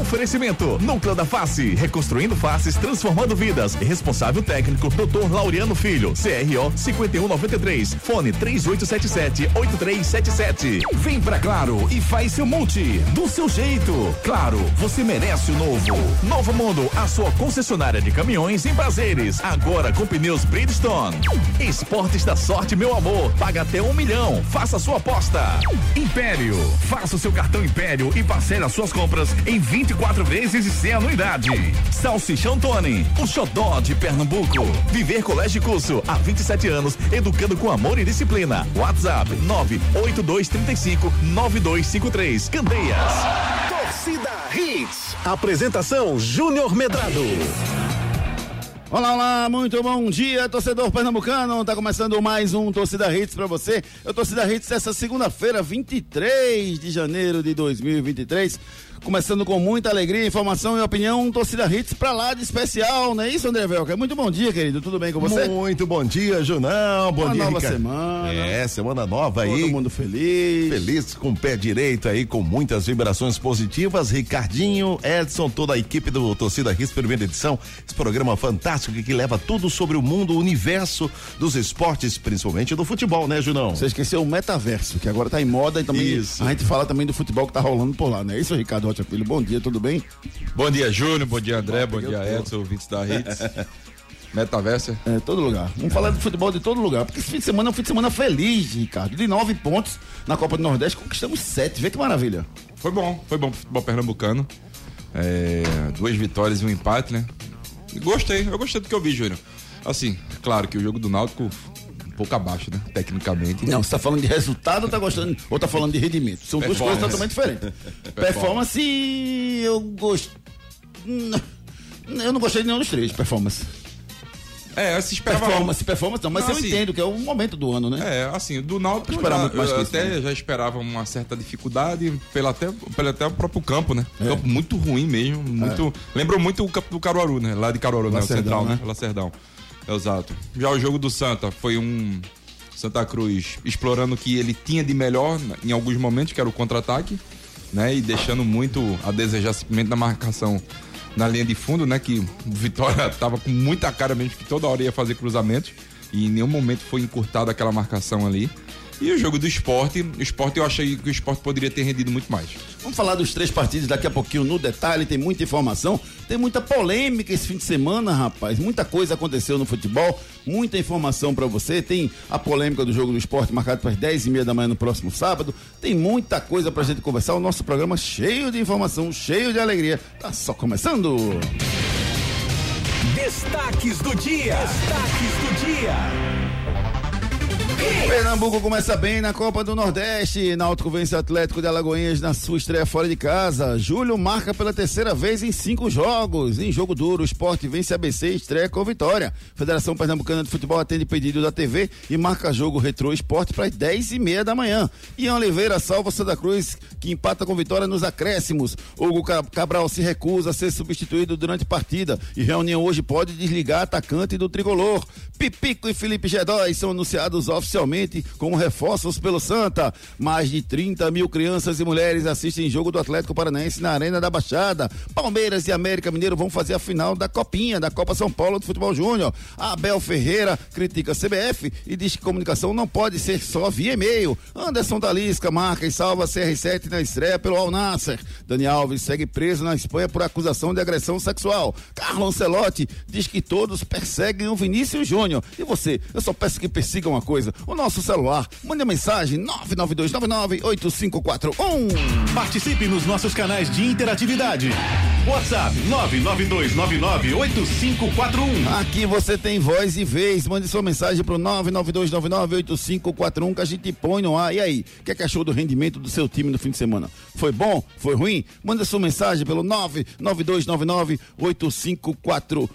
Oferecimento: Núcleo da Face, reconstruindo faces, transformando vidas. Responsável técnico: Dr. Laureano Filho, CRO 5193, fone 3877-8377. Vem pra Claro e faz seu monte do seu jeito. Claro, você merece o novo. Novo Mundo, a sua concessionária de caminhões em prazeres. Agora com pneus Bridgestone. Esportes da sorte, meu amor. Paga até um milhão. Faça sua aposta. Império, faça o seu cartão Império e parcele as suas compras em 24 vezes e sem anuidade. Salsichão Tony, o xodó de Pernambuco. Viver Colégio Curso, há 27 anos, educando com amor e disciplina. WhatsApp 98235 9253. Candeias. Torcida Hits. Apresentação Júnior Medrado. Olá, olá, muito bom dia, torcedor pernambucano. Tá começando mais um Torcida Hits para você. Eu Torcida Hits essa segunda-feira, 23 de janeiro de 2023. Começando com muita alegria, informação e opinião, torcida Hits pra lá de especial, não é isso, André Velca? Muito bom dia, querido. Tudo bem com você? Muito bom dia, Junão. Bom Uma dia, nova Ricardo. semana. É, semana nova aí. Todo mundo feliz. Feliz com o pé direito aí, com muitas vibrações positivas. Ricardinho, Edson, toda a equipe do Torcida Hits, primeira edição. Esse programa fantástico que leva tudo sobre o mundo, o universo dos esportes, principalmente do futebol, né, Junão? Você esqueceu o metaverso, que agora tá em moda e também Isso. a gente fala também do futebol que tá rolando por lá, não é isso, Ricardo Rocha Filho? Bom dia, tudo bem? Bom dia, Júnior. Bom dia, André. Bom dia, Edson, ouvintes da Hits. Metaverso. É, todo lugar. Vamos falar de futebol de todo lugar, porque esse fim de semana é um fim de semana feliz, Ricardo. De nove pontos na Copa do Nordeste, conquistamos sete. Vê que maravilha. Foi bom, foi bom pro futebol pernambucano. É, duas vitórias e um empate, né? Gostei, eu gostei do que eu vi, Júnior. Assim, claro que o jogo do Náutico pouco abaixo, né? Tecnicamente. Não, você tá falando de resultado ou tá gostando, ou tá falando de rendimento? São duas coisas totalmente diferentes. Performance, eu gosto. Eu não gostei de nenhum dos três, performance. É, se esperava. Performance, performance não, mas Não, eu assim- entendo que é o momento do ano, né? É, assim, do Náutico eu, Esperava já, muito mais eu que isso, até né? já esperava uma certa dificuldade pelo até, pelo até o próprio campo, né? É. Campo muito ruim mesmo, muito... Lembrou muito o campo do Caruaru, né? Lá de Caruaru, né? O Lacerdão, central, né? né? Lacerdão. Exato. Já o jogo do Santa foi um Santa Cruz explorando o que ele tinha de melhor em alguns momentos, que era o contra-ataque, né? E deixando muito a desejar simplesmente na marcação na linha de fundo, né? Que Vitória tava com muita cara mesmo que toda hora ia fazer cruzamentos e em nenhum momento foi encurtada aquela marcação ali. E o jogo do esporte, o esporte eu achei que o esporte poderia ter rendido muito mais. Vamos falar dos três partidos daqui a pouquinho no detalhe, tem muita informação, tem muita polêmica esse fim de semana, rapaz. Muita coisa aconteceu no futebol, muita informação pra você. Tem a polêmica do jogo do esporte marcado para as 10 e meia da manhã no próximo sábado. Tem muita coisa pra gente conversar. O nosso programa cheio de informação, cheio de alegria. Tá só começando. Destaques do dia. Destaques do dia. Pernambuco começa bem na Copa do Nordeste. Náutico vence o Atlético de Alagoinhas na sua estreia fora de casa. Júlio marca pela terceira vez em cinco jogos. Em jogo duro, o esporte vence ABC e estreia com vitória. Federação Pernambucana de Futebol atende pedido da TV e marca jogo retrô esporte para as 10 e meia da manhã. Ian Oliveira salva Santa Cruz, que empata com vitória nos acréscimos. Hugo Ca- Cabral se recusa a ser substituído durante partida e reunião hoje pode desligar atacante do tricolor. Pipico e Felipe Gedói são anunciados oficialmente como reforços pelo Santa. Mais de 30 mil crianças e mulheres assistem jogo do Atlético Paranaense na Arena da Baixada. Palmeiras e América Mineiro vão fazer a final da Copinha, da Copa São Paulo do Futebol Júnior. Abel Ferreira critica a CBF e diz que comunicação não pode ser só via e-mail. Anderson Talisca marca e salva a CR7 na estreia pelo Al Nasser. Dani Alves segue preso na Espanha por acusação de agressão sexual. Carlos Ancelotti diz que todos perseguem o Vinícius Júnior. E você, eu só peço que persigam uma coisa: o nosso celular. Mande a mensagem 992998541. Participe nos nossos canais de interatividade. WhatsApp 992998541. Aqui você tem voz e vez. Mande sua mensagem pro 992998541 que a gente põe no ar. E aí, o que, é que achou do rendimento do seu time no fim de semana? Foi bom? Foi ruim? Manda sua mensagem pelo 992998541.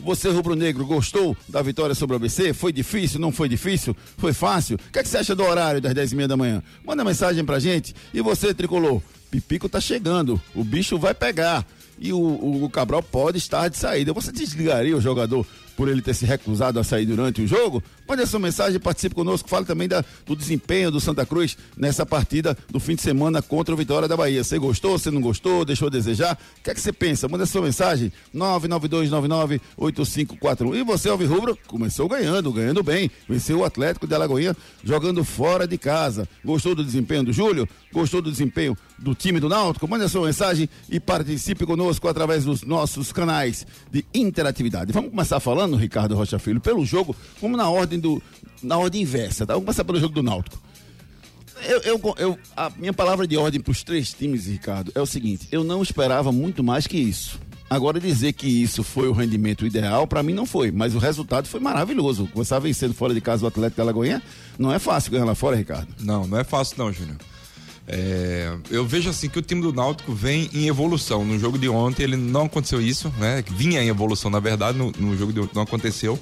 Você, rubro-negro, gostou da vitória sobre o ABC? Foi difícil? Não foi difícil? Foi fácil? O que, é que você acha do horário das 10 e meia da manhã? Manda mensagem pra gente. E você, tricolor? Pipico tá chegando. O bicho vai pegar e o, o Cabral pode estar de saída. Você desligaria o jogador por ele ter se recusado a sair durante o jogo, mande a sua mensagem, participe conosco, fale também da, do desempenho do Santa Cruz nessa partida do fim de semana contra o Vitória da Bahia. Você gostou, você não gostou, deixou a desejar? O que é que você pensa? Manda a sua mensagem, 992998541. E você, Alvi Rubro, começou ganhando, ganhando bem. Venceu o Atlético de Alagoinha jogando fora de casa. Gostou do desempenho do Júlio? Gostou do desempenho do time do Náutico? Mande a sua mensagem e participe conosco através dos nossos canais de interatividade. Vamos começar falando, Ricardo Rocha Filho, pelo jogo, como na ordem do na ordem inversa, tá? Vamos começar pelo jogo do Náutico. Eu, eu, eu a minha palavra de ordem para os três times, Ricardo, é o seguinte: eu não esperava muito mais que isso. Agora, dizer que isso foi o rendimento ideal, para mim não foi, mas o resultado foi maravilhoso. Começar vencendo fora de casa o Atlético de Alagoinha, não é fácil ganhar lá fora, Ricardo. Não, não é fácil não, Júnior. É, eu vejo assim que o time do Náutico vem em evolução. No jogo de ontem ele não aconteceu isso, né? Vinha em evolução, na verdade, no, no jogo de ontem não aconteceu.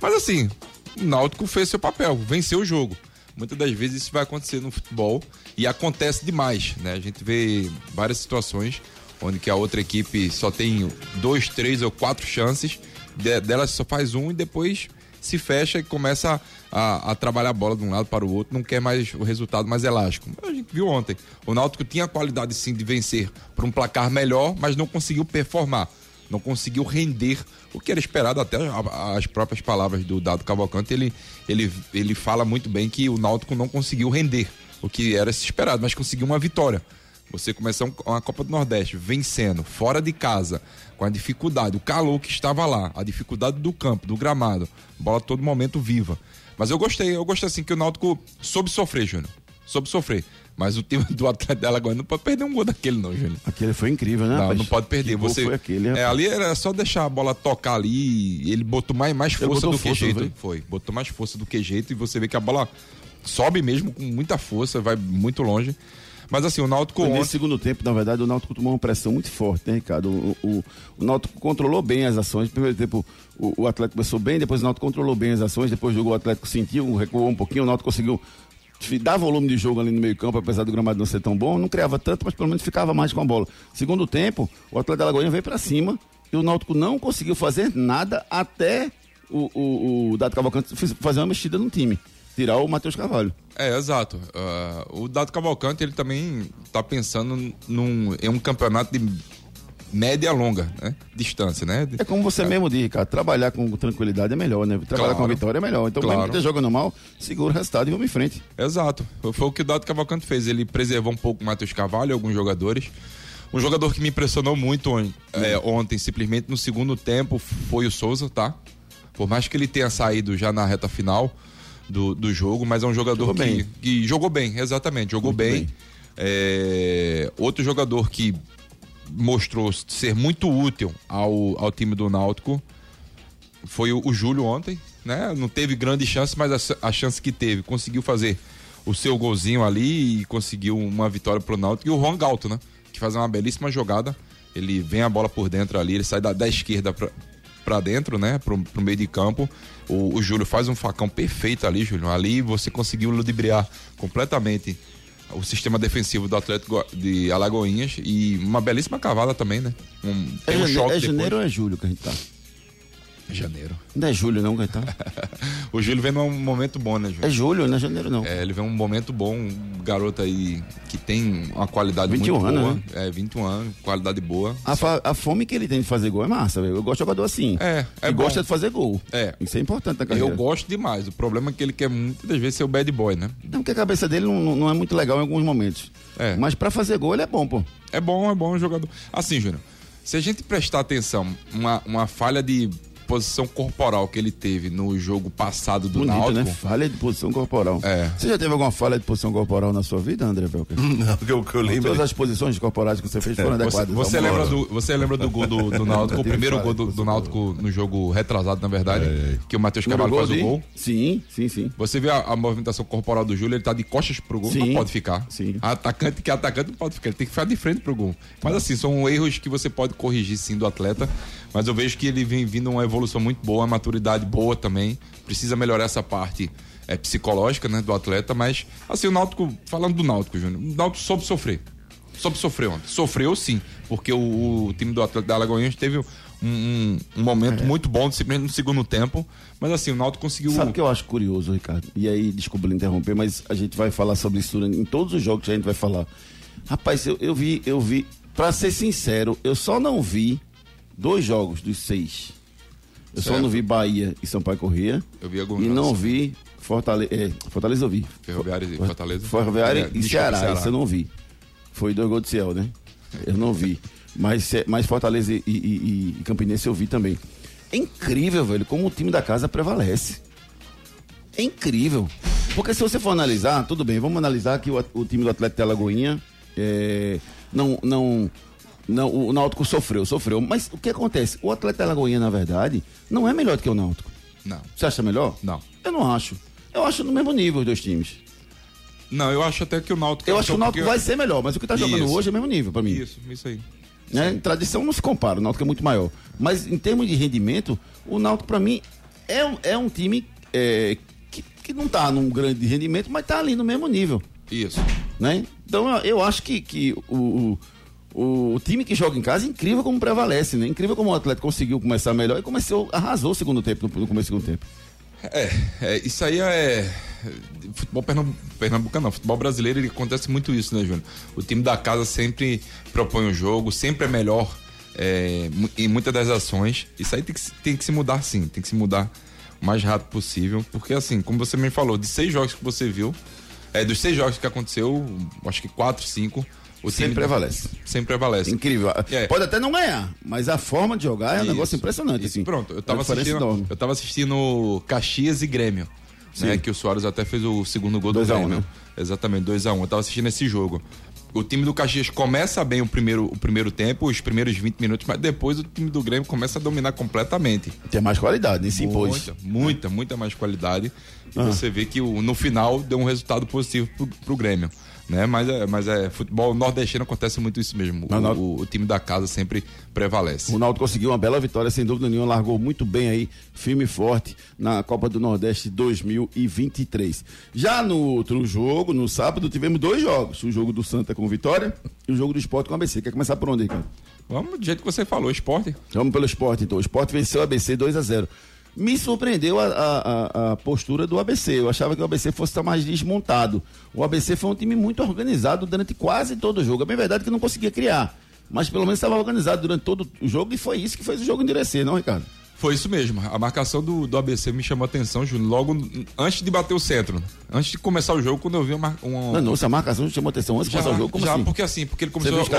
Mas assim, o Náutico fez seu papel, venceu o jogo. Muitas das vezes isso vai acontecer no futebol e acontece demais, né? A gente vê várias situações onde que a outra equipe só tem dois, três ou quatro chances, de, delas só faz um e depois se fecha e começa a, a, trabalhar a bola de um lado para o outro, não quer mais o resultado mais elástico. A gente viu ontem, o Náutico tinha a qualidade sim de vencer por um placar melhor, mas não conseguiu performar, não conseguiu render o que era esperado, até as próprias palavras do Dado Cavalcante, ele, ele, ele fala muito bem que o Náutico não conseguiu render o que era esperado, mas conseguiu uma vitória. Você começar uma Copa do Nordeste vencendo, fora de casa, com a dificuldade, o calor que estava lá, a dificuldade do campo, do gramado, bola todo momento viva. Mas eu gostei, eu gostei assim que o Náutico soube sofrer, Júnior. Soube sofrer. Mas o time do Atlético de Alagoas não pode perder um gol daquele, não, Júnior. Aquele foi incrível, né? Não, não pode perder. Você, foi aquele, é, ali era só deixar a bola tocar ali. Ele botou mais, mais força do que jeito. Foi, botou mais força do que jeito. E você vê que a bola sobe mesmo com muita força, vai muito longe. Mas assim, o Náutico ontem... Nesse segundo tempo, na verdade, o Náutico tomou uma pressão muito forte, né, Ricardo? O, o, o Náutico controlou bem as ações. No primeiro tempo, o, o Atlético começou bem, depois o Náutico controlou bem as ações, depois jogou o Atlético sentiu, recuou um pouquinho, o Náutico conseguiu dar volume de jogo ali no meio campo, apesar do gramado não ser tão bom, não criava tanto, mas pelo menos ficava mais com a bola. Segundo tempo, o Atlético da Lagoinha veio para cima e o Náutico não conseguiu fazer nada até o, o, o Dado Cavalcante fazer uma mexida no time tirar o Matheus Carvalho. É, exato. Uh, o Dado Cavalcante, ele também está pensando num, em um campeonato de média longa, né? Distância, né? É como você é. mesmo diz, cara, trabalhar com tranquilidade é melhor, né? Trabalhar claro. com a vitória é melhor. Então, claro. mesmo que jogando mal, segura o resultado e vamos em frente. Exato. Foi o que o Dado Cavalcante fez. Ele preservou um pouco o Matheus Carvalho, alguns jogadores. Um jogador que me impressionou muito on, é, ontem, simplesmente no segundo tempo, foi o Souza, tá? Por mais que ele tenha saído já na reta final, do, do jogo, mas é um jogador jogou que, bem. que jogou bem, exatamente, jogou bem. bem. É, outro jogador que mostrou ser muito útil ao, ao time do Náutico foi o, o Júlio ontem, né? Não teve grande chance, mas a, a, chance que teve, conseguiu fazer o seu golzinho ali e conseguiu uma vitória pro Náutico. E o Juan Galto, né? Que faz uma belíssima jogada. Ele vem a bola por dentro ali, ele sai da, da esquerda para dentro, né? Pro, pro meio de campo. O, o Júlio faz um facão perfeito ali, Júlio. Ali você conseguiu ludibriar completamente o sistema defensivo do Atlético de Alagoinhas e uma belíssima cavada também, né? Um, é, um é janeiro ou é julho que a gente tá? Janeiro. Não é julho, não, Gaetano? o Júlio vem num momento bom, né, Júlio? É julho, não é janeiro, não. É, ele vem num momento bom, um garoto aí que tem uma qualidade 21 muito anos, boa. Né? É, 21 anos, qualidade boa. A, Só... a fome que ele tem de fazer gol é massa, velho. Eu gosto de jogador assim. É, é que gosta de fazer gol. É. Isso é importante na carreira. Eu gosto demais. O problema é que ele quer muitas vezes ser o bad boy, né? Não, porque a cabeça dele não, não é muito legal em alguns momentos. É. Mas para fazer gol ele é bom, pô. É bom, é bom jogador. Assim, Júnior, se a gente prestar atenção, uma, uma falha de posição corporal que ele teve no jogo passado do Bonito, Náutico. né? Falha de posição corporal. É. Você já teve alguma falha de posição corporal na sua vida, André Belker? Não, que eu, que eu lembro. Todas as posições corporais que você fez foram é. adequadas. Você, você lembra, do, você lembra do gol do, do Náutico, o primeiro gol do, do Náutico no jogo retrasado, na verdade, é. que o Matheus Carvalho faz o gol? Sim, sim, sim. Você vê a, a, movimentação corporal do Júlio, ele tá de costas pro gol, sim. não pode ficar. Sim. Atacante que é atacante não pode ficar, ele tem que ficar de frente pro gol. Mas assim, são erros que você pode corrigir sim do atleta, mas eu vejo que ele vem vindo uma evolução muito boa, maturidade boa também. Precisa melhorar essa parte é, psicológica né, do atleta, mas assim, o Náutico, falando do Náutico, Júnior, o Náutico soube sofrer. Soube sofrer ontem. Sofreu sim, porque o, o time do Atlético da Alagoinhas teve um, um momento é. muito bom, simplesmente no segundo tempo. Mas assim, o Náutico conseguiu. Sabe o que eu acho curioso, Ricardo? E aí, desculpa lhe interromper, mas a gente vai falar sobre isso em todos os jogos que a gente vai falar. Rapaz, eu, eu vi, eu vi, pra ser sincero, eu só não vi dois jogos dos seis. Eu certo. só não vi Bahia e Sampaio Corrêa. Eu vi alguns. E não vi Fortaleza. É, Fortaleza eu vi. Ferroviária e Fortaleza. Ferroviária é, e Ceará, Ceará, isso eu não vi. Foi dois gols de Ciel, né? Eu não vi. Mas, mas Fortaleza e, e, e Campinense eu vi também. É incrível, velho, como o time da casa prevalece. É incrível. Porque se você for analisar, tudo bem, vamos analisar que o, o time do Atlético de Alagoinha é, não, não, não, o Náutico sofreu, sofreu. Mas o que acontece? O Atlético de Alagoinha, na verdade, não é melhor do que o Náutico. Não. Você acha melhor? Não. Eu não acho. Eu acho no mesmo nível os dois times. Não, eu acho até que o Náutico. Eu acho que o Náutico vai ser melhor, mas o que tá jogando isso. hoje é o mesmo nível para mim. Isso, isso aí. Né? Em tradição não se compara, o Náutico é muito maior. Mas em termos de rendimento, o Náutico para mim é, um, é um time é, que, que não tá num grande rendimento, mas tá ali no mesmo nível. Isso. Né? Então eu, eu acho que, que o, o, o, time que joga em casa incrível como prevalece, né? Incrível como o Atlético conseguiu começar melhor e começou, arrasou o segundo tempo, no, no começo do segundo tempo. É, é, isso aí é. Futebol pernambucano, não. Futebol brasileiro ele acontece muito isso, né, Júnior? O time da casa sempre propõe o jogo, sempre é melhor é, em muitas das ações. Isso aí tem que, tem que se mudar sim, tem que se mudar o mais rápido possível. Porque, assim, como você me falou, de seis jogos que você viu, é, dos seis jogos que aconteceu, acho que quatro, cinco o sempre prevalece. Sempre prevalece. Incrível. É. Pode até não ganhar, mas a forma de jogar é um isso, negócio impressionante. Assim. Pronto, eu tava, assistindo, eu tava assistindo Caxias e Grêmio. Né, que o Soares até fez o segundo gol do Grêmio. Um, né? Exatamente, 2x1. Um. Eu tava assistindo esse jogo. O time do Caxias começa bem o primeiro, o primeiro tempo, os primeiros 20 minutos, mas depois o time do Grêmio começa a dominar completamente. Tem mais qualidade, nem se impôs. Muita, muita, muita mais qualidade. Ah. Você vê que o, no final deu um resultado positivo pro, pro Grêmio né? Mas é, mas é futebol nordestino acontece muito isso mesmo. O, o, o, time da casa sempre prevalece. O Ronaldo conseguiu uma bela vitória, sem dúvida nenhuma, largou muito bem aí, firme e forte na Copa do Nordeste 2023. Já no outro jogo, no sábado, tivemos dois jogos: o jogo do Santa com vitória e o jogo do Esporte com ABC. Quer começar por onde, Ricardo? Vamos do jeito que você falou, esporte. Vamos pelo esporte, então. O esporte venceu o ABC 2 a 0 me surpreendeu a, a, a, postura do ABC. Eu achava que o ABC fosse estar mais desmontado. O ABC foi um time muito organizado durante quase todo o jogo. É bem verdade que não conseguia criar, mas pelo menos estava organizado durante todo o jogo e foi isso que fez o jogo endurecer, não, Ricardo? Foi isso mesmo. A marcação do, do ABC me chamou a atenção, Júnior, logo antes de bater o centro. Antes de começar o jogo, quando eu vi uma. uma... Não, não, essa marcação chamou a atenção antes de começar o jogo. Como já, assim? porque assim, porque ele começou, logo,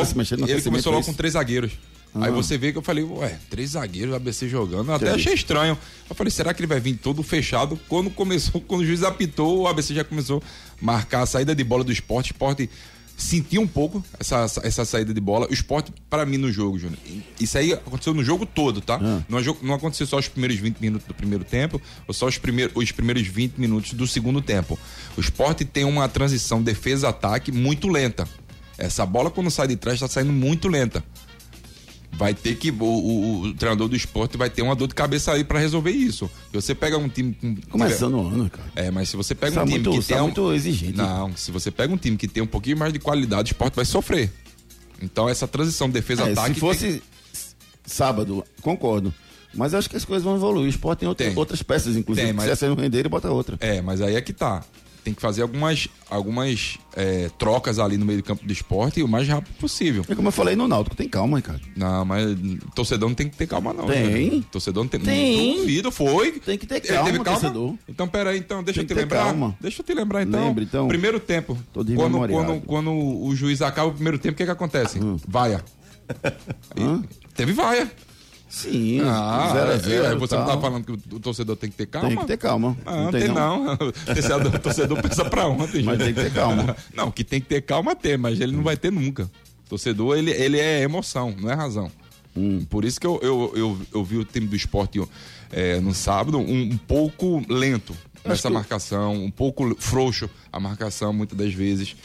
ele começou logo com três zagueiros. Aí você vê que eu falei, ué, três zagueiros, ABC jogando. Eu até achei estranho. Eu falei, será que ele vai vir todo fechado? Quando começou, quando o juiz apitou, o ABC já começou a marcar a saída de bola do esporte. O esporte sentiu um pouco essa, essa saída de bola. O esporte, para mim, no jogo, Júnior. Isso aí aconteceu no jogo todo, tá? Ah. Não, é não aconteceu só os primeiros 20 minutos do primeiro tempo, ou só os primeiros, os primeiros 20 minutos do segundo tempo. O esporte tem uma transição defesa-ataque muito lenta. Essa bola, quando sai de trás, está saindo muito lenta vai ter que. O, o, o, treinador do esporte vai ter uma dor de cabeça aí para resolver isso. Se você pega um time. Com, Começando o ano, cara. É, mas se você pega um time muito, que tem. Um, muito exigente. Não, se você pega um time que tem um pouquinho mais de qualidade, o esporte vai sofrer. Então essa transição defesa-ataque. É, se fosse tem... sábado, concordo. Mas acho que as coisas vão evoluir. O esporte tem, outra, tem. outras peças, inclusive. Tem, mas... Se essa não render, ele bota outra. É, mas aí é que tá tem que fazer algumas, algumas é, trocas ali no meio do campo do esporte o mais rápido possível. E como eu falei no Náutico, tem calma, cara. Não, mas torcedor não tem que ter calma, não. Tem. Né? Torcedor não tem. Tem. Duvido, foi. Tem que ter calma, teve calma? torcedor. Então, peraí, então, deixa tem eu te lembrar. Calma. Deixa eu te lembrar, então. Lembre, então. Primeiro tempo. Tô quando, quando, quando o juiz acaba o primeiro tempo, o que que acontece? Hum. Vaia. Teve vaia. Sim, ah, zero a zero, é, você tal. não tá falando que o, torcedor tem que ter calma? Tem que ter calma. Ah, não, tem, não. não. o torcedor pensa pra ontem. Mas tem que ter calma. Não, que tem que ter calma tem, mas ele não vai ter nunca. O torcedor, ele, ele é emoção, não é razão. Hum. Por isso que eu, eu, eu, eu, vi o time do esporte é, no sábado um, um pouco lento nessa que... marcação, um pouco frouxo a marcação muitas das vezes.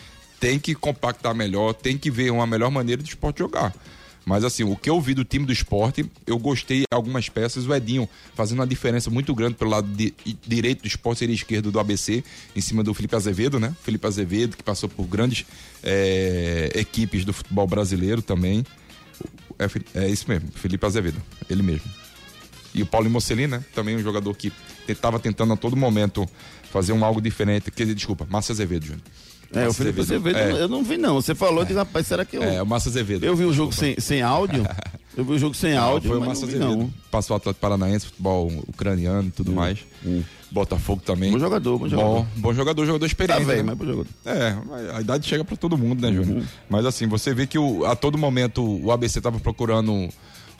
Tem que compactar melhor, tem que ver uma melhor maneira do esporte jogar. Mas assim, o que eu vi do time do esporte, eu gostei algumas peças. O Edinho fazendo uma diferença muito grande pelo lado de, direito do esporte, seria esquerdo do ABC, em cima do Felipe Azevedo, né? Felipe Azevedo, que passou por grandes é, equipes do futebol brasileiro também. É, é isso mesmo, Felipe Azevedo, ele mesmo. E o Paulo Mocelin, né? Também um jogador que estava tentando a todo momento fazer um algo diferente. Quer dizer, desculpa, Márcio Azevedo, Júnior. É, o Felipe Azevedo, é. eu não vi não. Você falou de rapaz, será que eu. É, o Márcio Azevedo. Eu vi o jogo sem, sem áudio. Eu vi o jogo sem Não, áudio. foi o Márcio Azevedo. não. Passou o Atlético Paranaense, futebol ucraniano e tudo mais. Botafogo também. Bom jogador, bom jogador. Bom, bom jogador, jogador Tá experiente. velho, né? mas bom jogador. É, a idade chega pra todo mundo, né, Uhum. Júnior? Mas assim, você vê que o- a todo momento o ABC tava procurando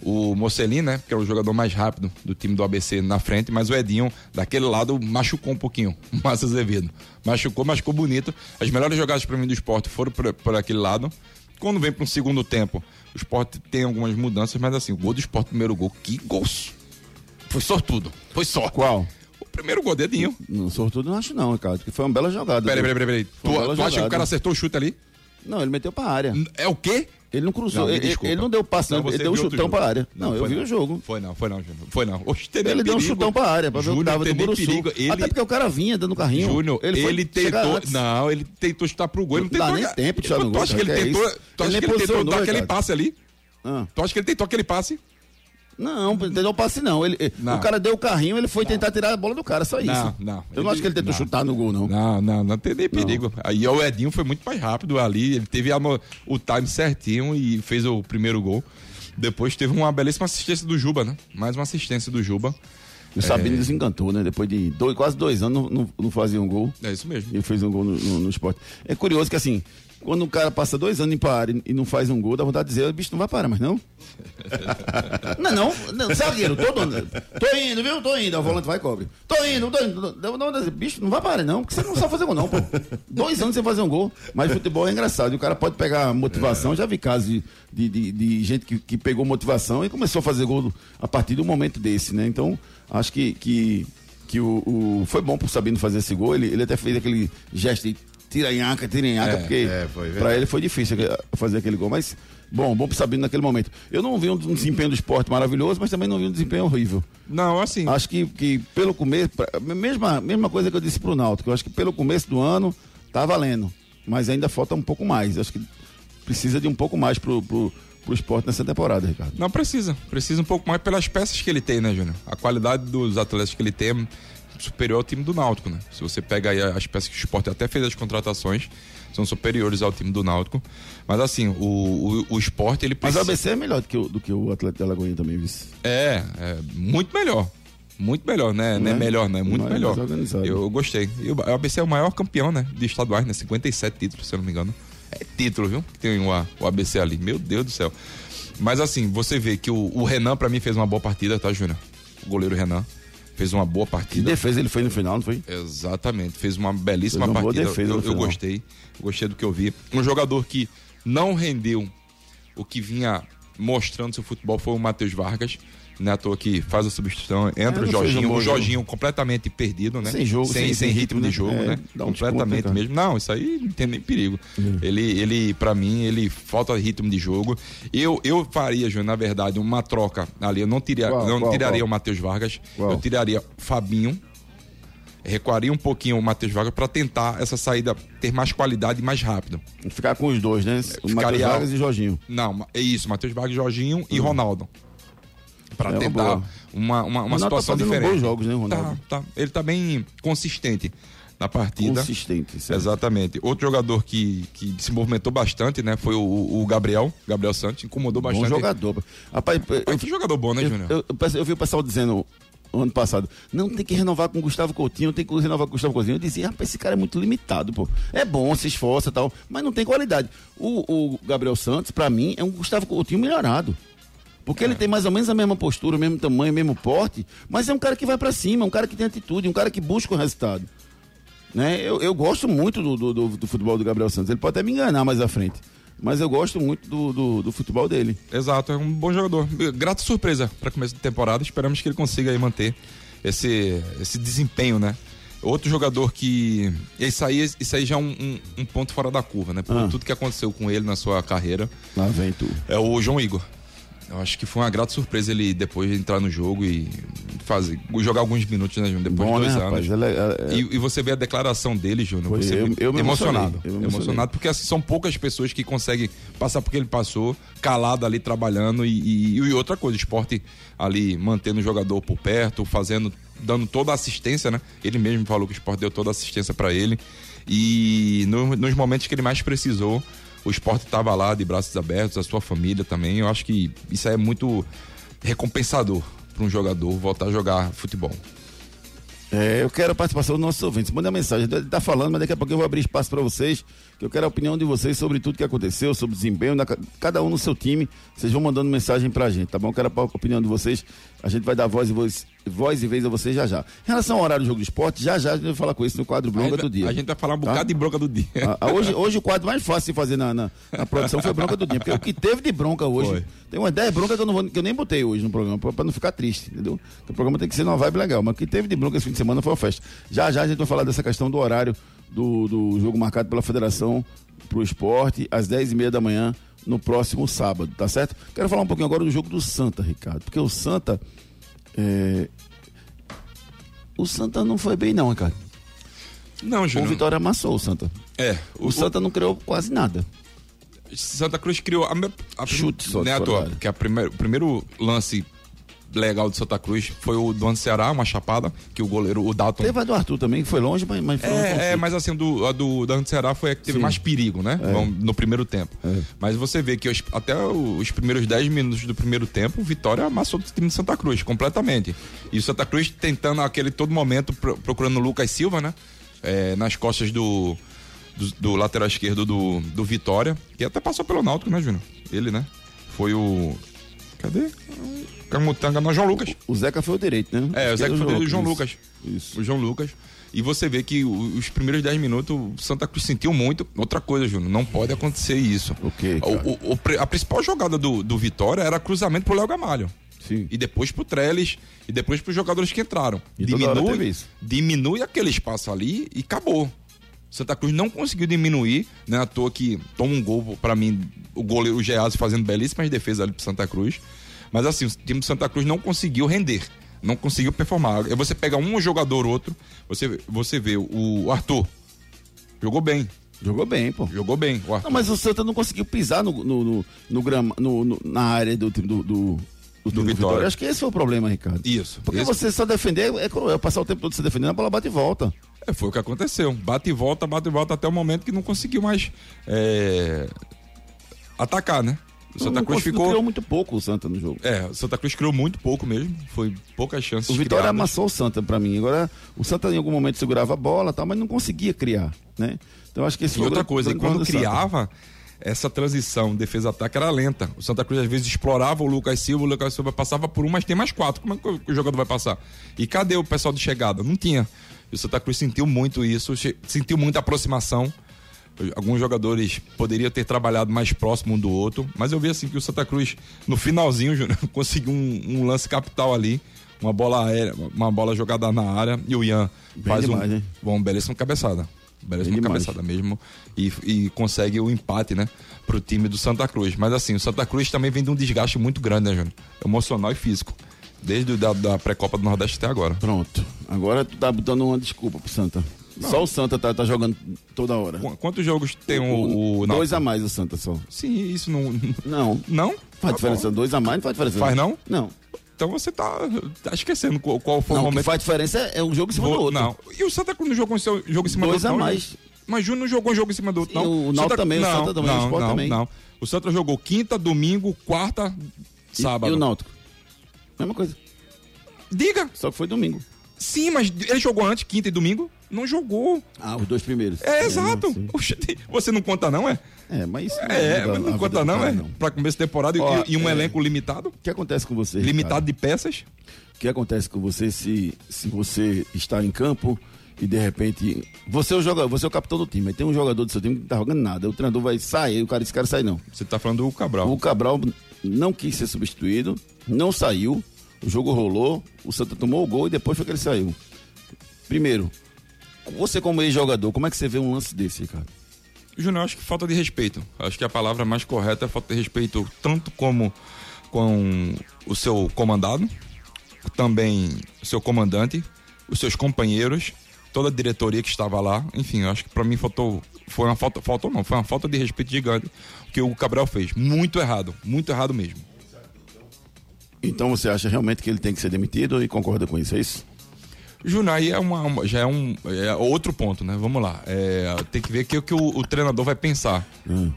o Mocelin, né? Que é o jogador mais rápido do time do ABC na frente, mas o Edinho, daquele lado, machucou um pouquinho. O Márcio Azevedo. Machucou, machucou bonito. As melhores jogadas pra mim do esporte foram por, aquele lado. Quando vem para um segundo tempo, o esporte tem algumas mudanças, mas assim, o gol do esporte, primeiro gol, que gol! Foi sortudo. Foi sorte. Qual? O primeiro gol, dedinho. Não, sortudo não acho não, Ricardo, que foi uma bela jogada. Peraí, peraí, peraí. Tu, tu acha que o cara acertou o chute ali? Não, ele meteu pra área. É o quê? Ele não cruzou, Não, ele, ele não deu passe, não, Não, ele deu um chutão pra área. Não, eu foi vi o jogo. Foi não, foi não, Júnior. Foi não. Oxe, Ele deu um perigo. chutão pra área, pra ver o tava do perigo. Ele, Até porque o cara vinha dando carrinho. Júnior, ele, chegar tentou. Não, ele tentou chutar pro gol. Ele não Não dá tentou. nem tempo de chutar no Tu gol, acha que ele cara, que é tentou. Tu acha Ele que ele tentou dar aquele passe ali? Ah. Tu acha que ele tentou aquele passe? Não, não deu passe não. Ele, Não. O cara deu o carrinho, ele foi tentar tirar a bola do cara, só isso. Não, não. Eu não acho que ele tentou Não. chutar no gol, não. Não, não, não tem nem perigo. Aí o Edinho foi muito mais rápido ali, ele teve a o time certinho e fez o primeiro gol. Depois teve uma belíssima assistência do Juba, né? Mais uma assistência do Juba. O Sabino desencantou, né? Depois de dois, quase dois anos não, não, não fazia um gol. É isso mesmo. Ele fez um gol no, no, no esporte. É curioso que assim, quando o cara passa dois anos em parar e, não faz um gol, dá vontade de dizer, o bicho não vai parar, mas não. não, não, não, zagueiro, tô, tô, indo, viu? Tô indo. O volante vai e cobre. Tô indo, tô indo. De dizer, bicho, não vai parar, não, porque você não sabe fazer gol, não, pô. Dois anos sem fazer um gol. Mas futebol é engraçado. E o cara pode pegar motivação. Já vi casos de, de, de- de gente que, que pegou motivação e começou a fazer gol a partir do momento desse, né? Então, acho que. que que o, o- foi bom pro Sabino fazer esse gol. Ele, ele até fez aquele gesto de tiranhaca, tiranhaca, É, porque é, foi pra verdade. ele foi difícil fazer aquele gol. Mas, bom, bom pro Sabino naquele momento. Eu não vi um, um desempenho do esporte maravilhoso, mas também não vi um desempenho horrível. Não, assim. Acho que, que pelo começo, pra- mesma, mesma coisa que eu disse pro Náutico, eu acho que pelo começo do ano tá valendo, mas ainda falta um pouco mais. Acho que precisa de um pouco mais pro, pro, pro esporte nessa temporada, Ricardo. Não precisa. Precisa um pouco mais pelas peças que ele tem, né, Júnior? A qualidade dos atletas que ele tem superior ao time do Náutico, né? Se você pega aí as peças que o esporte até fez as contratações, são superiores ao time do Náutico. Mas assim, o, o, o esporte, ele Mas o precisa. ABC é melhor do que o, do que o Atlético de Alagoinha também, vice. É, é muito melhor. Muito melhor, né? Não é Né? melhor, né? Muito Mais melhor. organizado. Eu gostei. E o ABC é o maior campeão, né? De estaduais, né? 57 títulos, se eu não me engano. É título, viu? Que tem o, o ABC ali. Meu Deus do céu. Mas assim, você vê que o, o Renan, pra mim, fez uma boa partida, tá, Júnior? O goleiro Renan. Fez uma boa Que partida. defesa ele fez no final, não foi? Exatamente, fez uma belíssima Fez uma boa partida. defesa eu, eu gostei, gostei do que eu vi. Um jogador que não rendeu o que vinha mostrando seu futebol foi o Matheus Vargas. Não é à toa que faz a substituição, entra É, o Jorginho. O Jorginho completamente perdido, né? Sem jogo, sem, sem- sem ritmo ritmo, de né? jogo, É, né? um Completamente né, mesmo. Não, isso aí não tem nem perigo. Ele, ele para mim, ele falta ritmo de jogo. Eu, eu faria, Júnior, na verdade, uma troca ali. Eu não, tiria, não tiraria o Matheus Vargas. Eu tiraria o Fabinho recuaria um pouquinho o Matheus Vargas para tentar essa saída ter mais qualidade e mais rápido. Ficar com os dois, né? O Matheus Ficaria- Vargas e Jorginho. Não, é isso, Matheus Vargas, Jorginho e Ronaldo. Para É tentar uma, uma, uma tá situação fazendo diferente. bons jogos, né, Ronaldo? Tá, tá. Ele tá bem consistente na partida. Consistente. certo. Exatamente. Outro jogador que, que se movimentou bastante, né? Foi o, o Gabriel, Gabriel Santos, incomodou Bom bastante. jogador. Rapaz, eu, que jogador bom, né, Júnior? eu, eu, eu vi o pessoal dizendo ano passado, não tem que renovar com o Gustavo Coutinho, tem que renovar com o Gustavo Coutinho. Eu dizia, rapaz, esse cara é muito limitado, pô. É bom, se esforça e tal, mas não tem qualidade. O, o Gabriel Santos, pra mim, é um Gustavo Coutinho melhorado. Porque É. ele tem mais ou menos a mesma postura, o mesmo tamanho, o mesmo porte, mas é um cara que vai pra cima, um cara que tem atitude, um cara que busca o resultado. Né? Eu, eu gosto muito do, do, do- do futebol do Gabriel Santos. Ele pode até me enganar mais à frente. Mas eu gosto muito do, do, do futebol dele. Exato, é um bom jogador. Grata surpresa para começo de temporada. Esperamos que ele consiga aí manter esse, esse desempenho, né? Outro jogador que. Isso aí, isso aí já é um, um- um ponto fora da curva, né? Por Ah. tudo que aconteceu com ele na sua carreira. Lá vem tu. É o João Igor. Eu acho que foi uma grata surpresa ele depois de entrar no jogo e fazer, jogar alguns minutos, né, Júnior? Depois Bom, de dois né, anos. rapaz? É- é- E, e você vê a declaração dele, Júnior. Você eu- eu me emocionado. eu me emocionado, porque assim, são poucas pessoas que conseguem passar por que ele passou, calado ali trabalhando. E, e- e outra coisa, o esporte ali mantendo o jogador por perto, fazendo, dando toda a assistência, né? Ele mesmo falou que o esporte deu toda a assistência para ele. E no- nos momentos que ele mais precisou, o esporte estava lá de braços abertos, a sua família também. Eu acho que isso é muito recompensador para um jogador voltar a jogar futebol. É, eu quero a participação dos nossos ouvintes. Manda mensagem. Ele tá falando, mas daqui a pouco eu vou abrir espaço para vocês, que eu quero a opinião de vocês sobre tudo que aconteceu, sobre o desempenho, da, cada um no seu time. Vocês vão mandando mensagem pra gente, tá bom? Eu quero a opinião de vocês. A gente vai dar voz e voz, voz e vez a vocês já já. Em relação ao horário do jogo de esporte, já já a gente vai falar com isso no quadro A Bronca do dia. a gente vai falar um Tá? bocado de bronca do dia. Ah, ah, hoje, hoje o quadro mais fácil de fazer na, na, na produção foi bronca do dia, porque o que teve de bronca hoje, Foi. tem umas 10 broncas que eu, não vou, que eu nem botei hoje no programa, pra, pra não ficar triste, entendeu? Então, o programa tem que ser numa vibe legal, mas o que teve de bronca esse fim de semana foi uma festa. Já já a gente vai falar dessa questão do horário do, do jogo marcado pela federação pro esporte, às 10 e meia da manhã, no próximo sábado, tá certo? Quero falar um pouquinho agora do jogo do Santa, Ricardo, porque o Santa. é, O Santa não foi bem, não, Ricardo. Não, O Júnior. Vitória amassou o Santa. É, O, Santa não criou quase nada. Santa Cruz criou a, me- a Chute só né, toa, da área. porque a primeira, o primeiro lance legal do Santa Cruz foi o do ano Ceará, uma chapada, que o goleiro, o Dalton. Teve a do Arthur também, que foi longe, mas, mas foi um É, é, mas assim, do, a do, do Ceará foi a que teve Sim. mais perigo, né? Vamos- No primeiro tempo. É. Mas você vê que os- até os primeiros 10 minutos do primeiro tempo, o Vitória amassou o time de Santa Cruz, completamente. E o Santa Cruz tentando aquele todo momento, pro- procurando o Lucas Silva, né? É, nas costas do, do, do lateral esquerdo do, do Vitória, que até passou pelo Náutico, né, Júnior? Ele, né? Foi o. Cadê? Camutanga, não, João Lucas. O Zeca foi o direito, né? É, o Zeca foi o João Isso. Lucas. Isso. O João Lucas. E você vê que os primeiros 10 minutos o Santa Cruz sentiu muito. Outra coisa, Júnior, não pode acontecer isso. O quê, cara? O- o- o a principal jogada do, do Vitória era cruzamento pro Léo Gamalho. Sim. E depois pro Trellis. E depois pros jogadores que entraram. E isso. diminui aquele espaço ali e acabou. Santa Cruz não conseguiu diminuir, né? À toa que toma um gol, pra mim, o goleiro Geazi fazendo belíssimas defesas ali pro Santa Cruz. Mas assim, o time do Santa Cruz não conseguiu render. Não conseguiu performar. Aí Você pega um jogador, outro, você, você vê o Arthur. Jogou bem. Jogou bem, pô. Jogou bem. O. Não, mas o Santa não conseguiu pisar no, no, no, no grama, no- no- na área do time do, do, do, time Vitória. Acho que esse foi o problema, Ricardo. Isso. Porque Esse- você só defender é cruel. Passar o tempo todo se defendendo, a bola bate e volta. É, foi o que aconteceu. Bate e volta, bate e volta até o momento que não conseguiu mais é, atacar, né? O Santa Cruz ficou. criou muito pouco o Santa no jogo. É, o Santa Cruz criou muito pouco mesmo. Foi poucas chances. O Vitória criadas. amassou o Santa pra mim. Agora, o Santa em algum momento segurava a bola, tal, mas não conseguia criar, né? Então acho que esse E outra coisa, quando do Santa. Essa transição defesa-ataque era lenta. O Santa Cruz às vezes explorava o Lucas Silva, o Lucas Silva passava por um, mas tem mais quatro. Como é que o jogador vai passar? E cadê o pessoal de chegada? Não tinha. E o Santa Cruz sentiu muito isso, sentiu muita aproximação. Alguns jogadores poderiam ter trabalhado mais próximo um do outro, mas eu vi assim que o Santa Cruz, no finalzinho, Júnior, conseguiu um, um lance capital ali. Uma bola aérea, uma bola jogada na área e o Ian Bem faz demais, um, hein? bom, belíssima cabeçada. Belíssima cabeçada mesmo. E, e consegue o empate, né? Pro time do Santa Cruz. Mas assim, o Santa Cruz também vem de um desgaste muito grande, né, Júnior? Emocional e físico. Desde da, da pré-copa do Nordeste até agora. Pronto. Agora tu tá botando uma desculpa pro Santa. Só o Santa tá, tá jogando toda hora. Qu- Quantos jogos tem o. o Dois a mais o Santa só. Sim, isso não. Não. Não? Faz Tá diferença. bom. Dois a mais não faz diferença. Faz não? Não. Então você tá, tá esquecendo qual, qual foi Não, o o que momento. faz diferença é, um jogo em cima do Vou- outro. Não. E o Santa Cruz não jogou um seu- jogo em cima Dois do a outro? não, mais. Júnior? Mas Júnior não jogou um jogo em cima do outro, E não. o Náutico também, o não, Santa também, o não, Sport não, também. Não. O Santa jogou quinta, domingo, quarta, E- sábado. E, o Náutico? Mesma coisa. Diga. Só que foi domingo. Sim, mas ele jogou antes, quinta e domingo? Não jogou. Ah, os dois primeiros. É, exato. não, sim. Oxe, Você não conta, não, é? É, mas isso É, mas a não conta, não, cara, é? Pra começo de temporada e- Ó, e, um é. elenco limitado? O que acontece com você? Limitado Ricardo? de peças? O que acontece com você se, se você está em campo e de repente. Você é, o jogador, você é o capitão do time, aí tem um jogador do seu time que não tá jogando nada. O treinador vai sair, o cara, esse cara sai não. Você tá falando do Cabral. O Cabral não quis ser substituído, não saiu, o jogo rolou, o Santa tomou o gol e depois foi que ele saiu. Primeiro, você como ex-jogador, como é que você vê um lance desse, Ricardo? Júnior, acho que falta de respeito. Acho que a palavra mais correta é falta de respeito tanto como com o seu comandado, também o seu comandante, os seus companheiros, toda a diretoria que estava lá. Enfim, acho que para mim faltou. Foi uma falta. Faltou não, foi uma falta de respeito gigante que o Cabral fez. Muito errado, muito errado mesmo. Então você acha realmente que ele tem que ser demitido e concorda com isso, é isso? Aí é uma, uma, já é um é outro ponto, né? Vamos lá. É, tem que ver o que, que o, o, treinador vai pensar. Hum.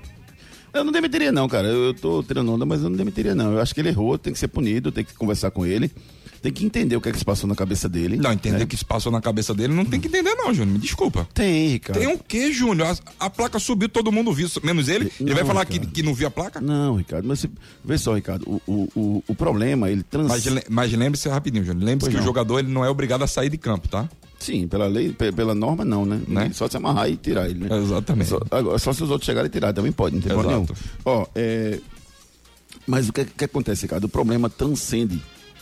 Eu não demitiria, não, cara. Eu, eu tô treinando, mas eu não demitiria, não. Eu acho que ele errou, tem que ser punido, tem que conversar com ele tem que entender o que é que se passou na cabeça dele. Não, entender né? o que se passou na cabeça dele não tem que entender, não, Júnior. Me desculpa. Tem, Ricardo. Tem o um quê, Júnior? A, a, placa subiu, todo mundo viu, menos ele. Não, ele vai falar que, que não viu a placa? Não, Ricardo, mas vê só, Ricardo, o, o, o, o problema, ele trans... Mas, mas lembre-se rapidinho, Júnior. Lembre-se que não. o jogador ele não é obrigado a sair de campo, tá? Sim, pela lei, pela norma não, né? né? Só se amarrar e tirar ele, né? Exatamente. Só, agora, só se os outros chegarem e tirar, também pode, não tem problema nenhum. Ó, é... Mas o que, que acontece, Ricardo? O problema transcende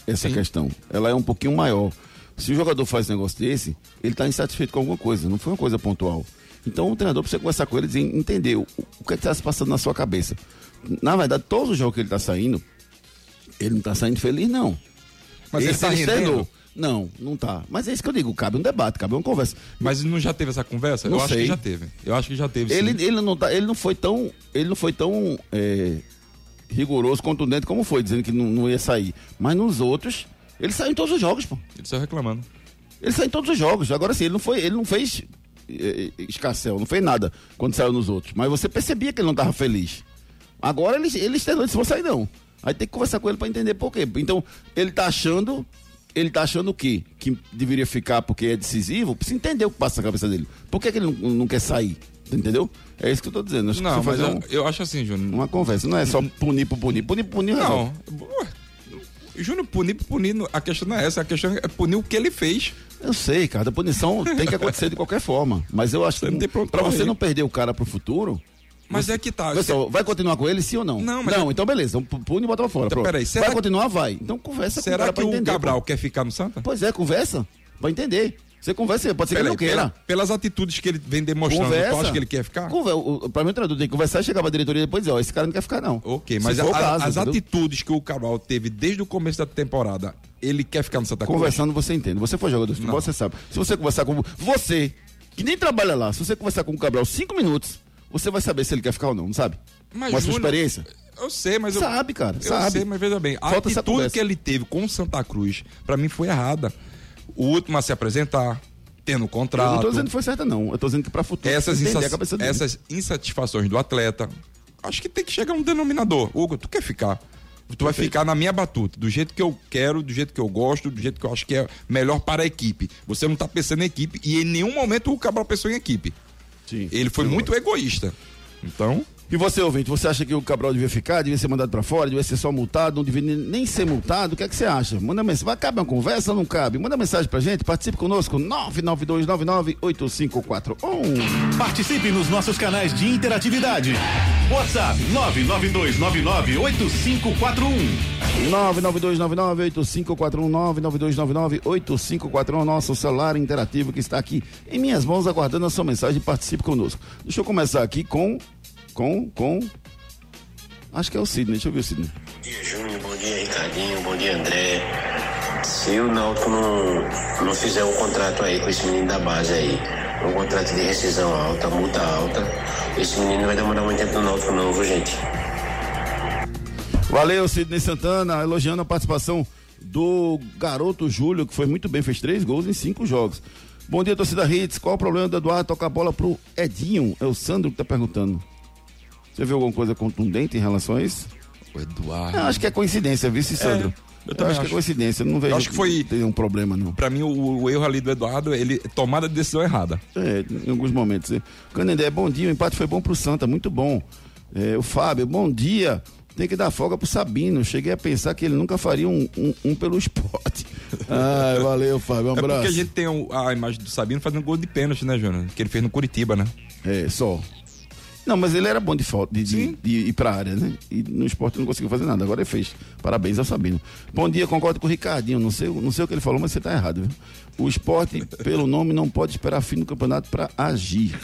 essa Sim. questão. Ela é um pouquinho maior. Se o jogador faz um negócio desse, ele está insatisfeito com alguma coisa, não foi uma coisa pontual. Então o treinador precisa conversar com ele e entender o, o que é está se passando na sua cabeça. Na verdade, todos os jogos que ele está saindo, ele não está saindo feliz, não. Mas ele está rendendo? Não, não tá. Mas é isso que eu digo, cabe um debate, cabe uma conversa. Mas não já teve essa conversa? Não eu sei. acho que já teve. Eu acho que já teve. Ele, ele, não, tá, ele não foi tão. Ele não foi tão. É, rigoroso, contundente como foi, dizendo que não, não, ia sair. Mas nos outros, ele saiu em todos os jogos, pô. Ele saiu reclamando. Ele saiu em todos os jogos. Agora sim, ele não foi, ele não fez eh, eh, não fez nada quando saiu nos outros. Mas você percebia que ele não estava feliz. Agora ele, ele estendeu, disse, vou sair não. Aí tem que conversar com ele para entender por quê. Então, ele tá achando, ele tá achando o quê? Que deveria ficar porque é decisivo? Precisa entender o que passa na cabeça dele. Por que, que ele não, não quer sair? Entendeu? É isso que eu tô dizendo. Acho não, mas eu, um, eu, acho assim, Júnior. Uma conversa. Não é só punir por punir. Punir por punir, Não. Júnior, punir por punir, a questão não é essa. A questão é punir o que ele fez. Eu sei, cara. A punição tem que acontecer de qualquer forma. Mas eu acho que pra você não perder o cara pro futuro, mas é que tá. Pessoal, você... vai continuar com ele, sim ou não? Não, mas não é... então beleza. Pune e bota pra fora. Então, peraí, será... Vai continuar? Vai. Então conversa será com o cara Será que o Cabral pô. quer ficar no Santa? Pois é, conversa. Vai entender. Você conversa, pode ser que ele não queira. Pela, pelas atitudes que ele vem demonstrando, conversa. tu acha que ele quer ficar? Conver, o, pra mim o treinador tem que conversar e chegar pra diretoria e depois dizer, ó, esse cara não quer ficar não. Ok, mas a, caso, as entendeu? atitudes que o Cabral teve desde o começo da temporada, ele quer ficar no Santa Cruz? Conversando você entende. Você foi jogador de futebol, você sabe. Se você conversar com você, que nem trabalha lá, se você conversar com o Cabral cinco minutos, você vai saber se ele quer ficar ou não, não sabe? Mas, com a sua experiência. Eu sei, mas sabe, eu, cara, eu sabe. sei, mas veja bem, a Falta atitude que ele teve com o Santa Cruz, para mim foi errada. O último a se apresentar, tendo contrato. Eu não tô dizendo que foi certa, não. Eu tô dizendo que para futuro. Essas, essas insatisfações do atleta, acho que tem que chegar um denominador. Hugo, tu quer ficar? Tu vai ficar na minha batuta, do jeito que eu quero, do jeito que eu gosto, do jeito que eu acho que é melhor para a equipe. Você não tá pensando em equipe e em nenhum momento o Cabral pensou em equipe. Sim. Ele foi muito egoísta. Então. E você, ouvinte, você acha que o Cabral devia ficar, devia ser mandado para fora, devia ser só multado, não devia nem ser multado? O que é que você acha? Manda mensagem. Vai caber uma conversa ou não cabe? Manda mensagem pra gente, participe conosco, 992998541. Participe nos nossos canais de interatividade. WhatsApp 992998541. 992998541 992998541 nosso celular interativo que está aqui em minhas mãos aguardando a sua mensagem. Participe conosco. Deixa eu começar aqui com com, com. Acho que é o Sidney, deixa eu ver o Sidney. Bom dia, Júnior, bom dia, Ricardinho, bom dia, André. Se o Náutico não, não fizer um contrato aí com esse menino da base aí, um contrato de rescisão alta, multa alta, esse menino vai demorar muito tempo no Náutico não, viu, gente? Valeu, Sidney Santana, elogiando a participação do garoto Júlio, que foi muito bem, fez três gols em cinco jogos. Bom dia, torcida Hits. Qual o problema do Eduardo tocar a bola pro Edinho? É o Sandro que tá perguntando. Você viu alguma coisa contundente em relação a isso? O Eduardo. Não, acho que é coincidência, viu, Sandro? É, eu, eu acho, acho, que é coincidência, não vejo. Eu acho que foi. Tem um problema, não. Pra mim, o, o, erro ali do Eduardo, ele tomada de decisão errada. É, em alguns momentos. Canendé, bom dia. O empate foi bom pro Santa, muito bom. É, o Fábio, bom dia. Tem que dar folga pro Sabino. Cheguei a pensar que ele nunca faria um, um, um pelo esporte. Ah, valeu, Fábio. Um abraço. É porque a gente tem a imagem do Sabino fazendo gol de pênalti, né, Júnior? Que ele fez no Curitiba, né? É, só. Não, mas ele era bom de, foto, de, de, de, ir pra área, né? E no esporte não conseguiu fazer nada. Agora ele fez. Parabéns ao Sabino. Bom dia, concordo com o Ricardinho. Não sei, não sei o que ele falou, mas você tá errado, viu? O esporte, pelo nome, não pode esperar fim do campeonato para agir.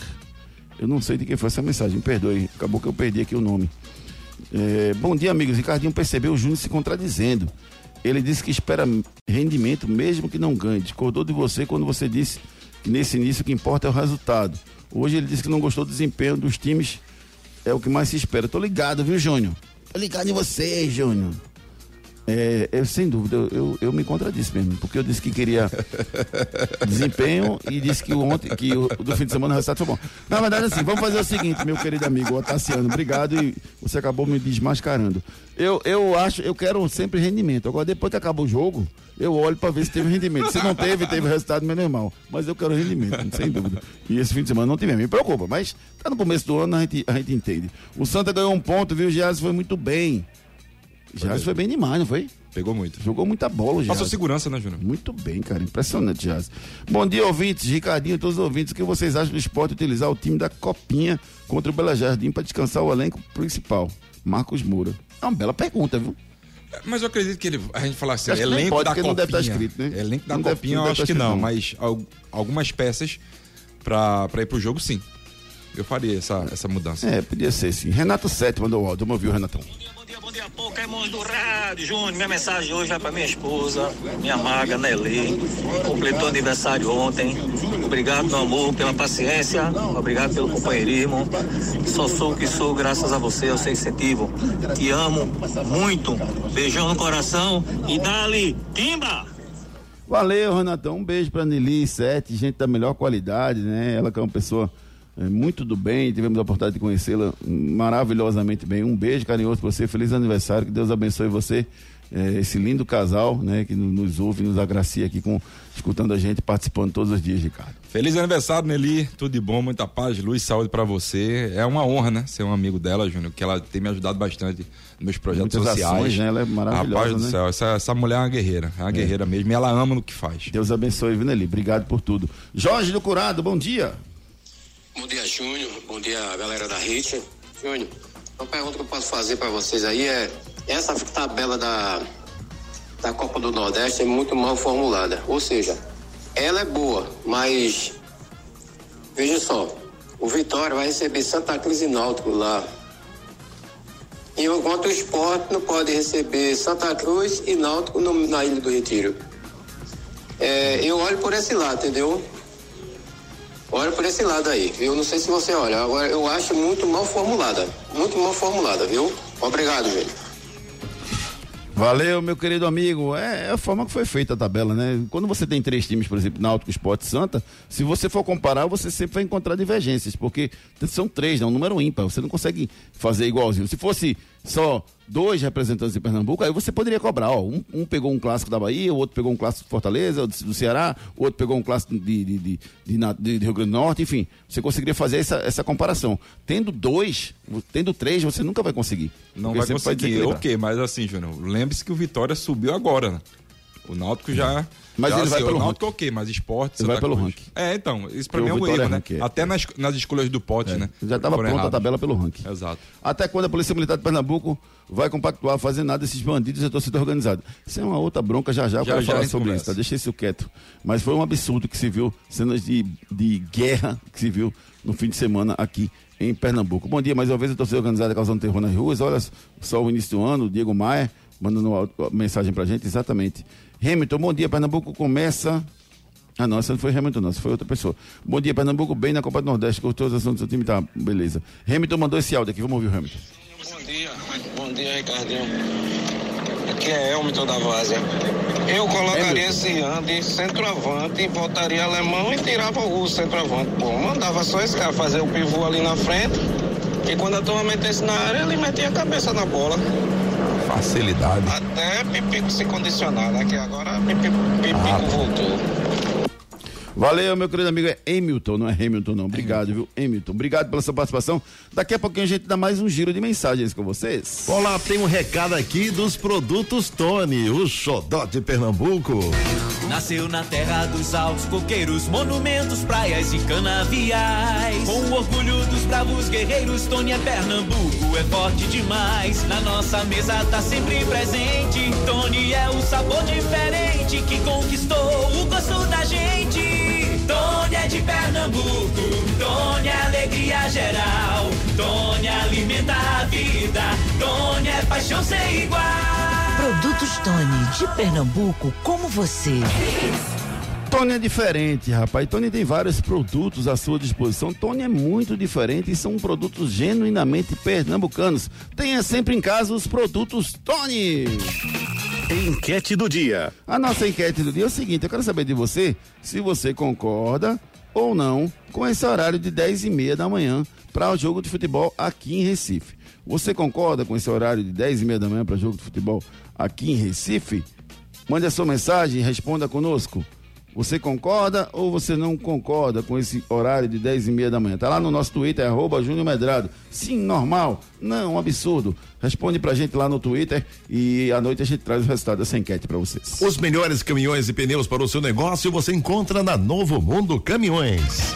Eu não sei de quem foi essa mensagem, me perdoe. Acabou que eu perdi aqui o nome. É, bom dia, amigos. Ricardinho percebeu o Júnior se contradizendo. Ele disse que espera rendimento mesmo que não ganhe. Discordou de você quando você disse que nesse início o que importa é o resultado. Hoje ele disse que não gostou do desempenho dos times, é o que mais se espera. Tô ligado, viu, Júnior? Tô ligado em você, Júnior. É, eu, sem dúvida, eu, eu, me contradisse mesmo, porque eu disse que queria desempenho e disse que ontem, que o, do fim de semana o resultado foi bom. Na verdade, assim, vamos fazer o seguinte, meu querido amigo Otaciano, obrigado e você acabou me desmascarando. Eu, eu acho, eu quero sempre rendimento. Agora, depois que acaba o jogo, eu olho para ver se teve rendimento. Se não teve, teve resultado menos normal. Mas eu quero rendimento, sem dúvida. E esse fim de semana não tivemos, me preocupa, mas tá no começo do ano, a gente, a gente entende. O Santa ganhou um ponto, viu? O Gias foi muito bem. Jazz foi bem demais, não foi? Pegou muito. Jogou muita bola, Jazz. Passou segurança, né, Júnior? Muito bem, cara. Impressionante, Jazz. Bom dia, ouvintes. Ricardinho, todos os ouvintes. O que vocês acham do esporte utilizar o time da Copinha contra o Bela Jardim para descansar o elenco principal? Marcos Moura. É uma bela pergunta, viu? É, mas eu acredito que ele, a gente falar assim, elenco pode, da Copinha. Não deve estar escrito, né? Elenco da não Copinha, deve, eu acho que não, não, mas algumas peças para ir pro jogo, sim. Eu faria essa, essa mudança. É, podia ser sim. Renato Sete mandou o áudio. Vamos ouvir o Renatão. Bom dia, Pokémon do Rádio, Júnior. Minha mensagem hoje vai para minha esposa, minha maga, Nelly. Completou aniversário ontem. Obrigado, meu amor, pela paciência. Obrigado pelo companheirismo. Só sou o que sou, graças a você, ao seu incentivo. Te amo muito. Beijão no coração e dali, timba! Valeu, Renatão. Um beijo pra Nelly, sete, gente da melhor qualidade, né? Ela que é uma pessoa é, muito do bem, tivemos a oportunidade de conhecê-la maravilhosamente bem. Um beijo carinhoso para você, feliz aniversário, que Deus abençoe você, é, esse lindo casal, né, que nos ouve, nos agracia aqui com escutando a gente, participando todos os dias, Ricardo. Feliz aniversário, Nelly, tudo de bom, muita paz, luz, saúde para você. É uma honra, né, ser um amigo dela, Júnior, que ela tem me ajudado bastante nos meus projetos Muitas sociais. Ações, né? Ela é maravilhosa, Rapaz do né? céu, essa, essa mulher é uma guerreira, é uma é. guerreira mesmo, e ela ama no que faz. Deus abençoe, viu, Nelly? Obrigado por tudo. Jorge do Curado, bom dia. Bom dia, Júnior. Bom dia, galera da Hit. Júnior, uma pergunta que eu posso fazer para vocês aí é: essa tabela da, da Copa do Nordeste é muito mal formulada. Ou seja, ela é boa, mas veja só: o Vitória vai receber Santa Cruz e Náutico lá. Enquanto o esporte não pode receber Santa Cruz e Náutico no, na Ilha do Retiro. É, eu olho por esse lado, entendeu? Olha por esse lado aí. Eu não sei se você olha. Agora eu acho muito mal formulada. Muito mal formulada, viu? Obrigado, gente. Valeu, meu querido amigo. É, é, a forma que foi feita a tabela, né? Quando você tem três times, por exemplo, Náutico, Esporte Santa, se você for comparar, você sempre vai encontrar divergências, porque são três, é um número ímpar. Você não consegue fazer igualzinho. Se fosse só dois representantes de Pernambuco, aí você poderia cobrar, ó, um, um, pegou um clássico da Bahia, o outro pegou um clássico de Fortaleza, do, do Ceará, o outro pegou um clássico de, de, de, de, Rio Grande do Norte, enfim, você conseguiria fazer essa, essa comparação. Tendo dois, tendo três, você nunca vai conseguir. Não vai conseguir, ok, mas assim, Júnior, lembre-se que o Vitória subiu agora, né? O Náutico já... Mas já, ele vai assim, pelo Náutico ok, mas esporte... Ele vai pelo ranking. É, então, isso pra mim é um erro, né? É. Até nas, nas escolhas do pote, é. né? Já estava pronta a tabela pelo ranking. Exato. Até quando a Polícia Militar de Pernambuco vai compactuar, fazer nada desses bandidos e a torcida organizada. Isso é uma outra bronca, já já eu já, quero já falar sobre começa. isso, tá? Deixa isso quieto. Mas foi um absurdo que se viu, cenas de, de guerra que se viu no fim de semana aqui em Pernambuco. Bom dia, mais uma vez a torcida organizada causando terror nas ruas. Olha só o início do ano, Diego Maia mandando uma mensagem pra gente, exatamente. Hamilton, bom dia, Pernambuco começa. Ah, não, essa não foi Hamilton, não, essa foi outra pessoa. Bom dia, Pernambuco, bem na Copa do Nordeste, cortou os assuntos do seu time, tá, beleza. Hamilton mandou esse áudio aqui, vamos ouvir o Hamilton. Bom dia, bom dia, Ricardinho. Aqui é Hamilton da Várzea. Eu colocaria Hamilton. esse ano de centroavante, voltaria alemão e tirava o centroavante. Bom, mandava só esse cara fazer o pivô ali na frente, e quando a turma metesse na área, ele metia a cabeça na bola facilidade. Até Pipico se condicionar, né? Que agora Pipico, Pipico ah. voltou. Valeu, meu querido amigo. É Hamilton, não é Hamilton, não. Obrigado, viu? Hamilton. Obrigado pela sua participação. Daqui a pouquinho a gente dá mais um giro de mensagens com vocês. Olá, tem um recado aqui dos produtos Tony, o xodó de Pernambuco. Nasceu na terra dos altos coqueiros, monumentos, praias e canaviais. Com o orgulho dos bravos guerreiros, Tony é Pernambuco, é forte demais. Na nossa mesa tá sempre presente. Tony é o sabor diferente que conquistou o gosto da gente. É de Pernambuco, Tony é alegria geral, Tony alimenta a vida, Tony é paixão sem igual. Produtos Tony, de Pernambuco, como você. Tony é diferente, rapaz. Tony tem vários produtos à sua disposição. Tony é muito diferente e são produtos genuinamente pernambucanos. Tenha sempre em casa os produtos Tony. Enquete do dia. A nossa enquete do dia é o seguinte: eu quero saber de você se você concorda ou não com esse horário de 10 e meia da manhã para o jogo de futebol aqui em Recife. Você concorda com esse horário de 10 e meia da manhã para jogo de futebol aqui em Recife? Mande a sua mensagem e responda conosco. Você concorda ou você não concorda com esse horário de 10 e meia da manhã? Tá lá no nosso Twitter, arroba Júnior Medrado. Sim, normal. Não, absurdo. Responde pra gente lá no Twitter e à noite a gente traz o resultado dessa enquete pra vocês. Os melhores caminhões e pneus para o seu negócio você encontra na Novo Mundo Caminhões.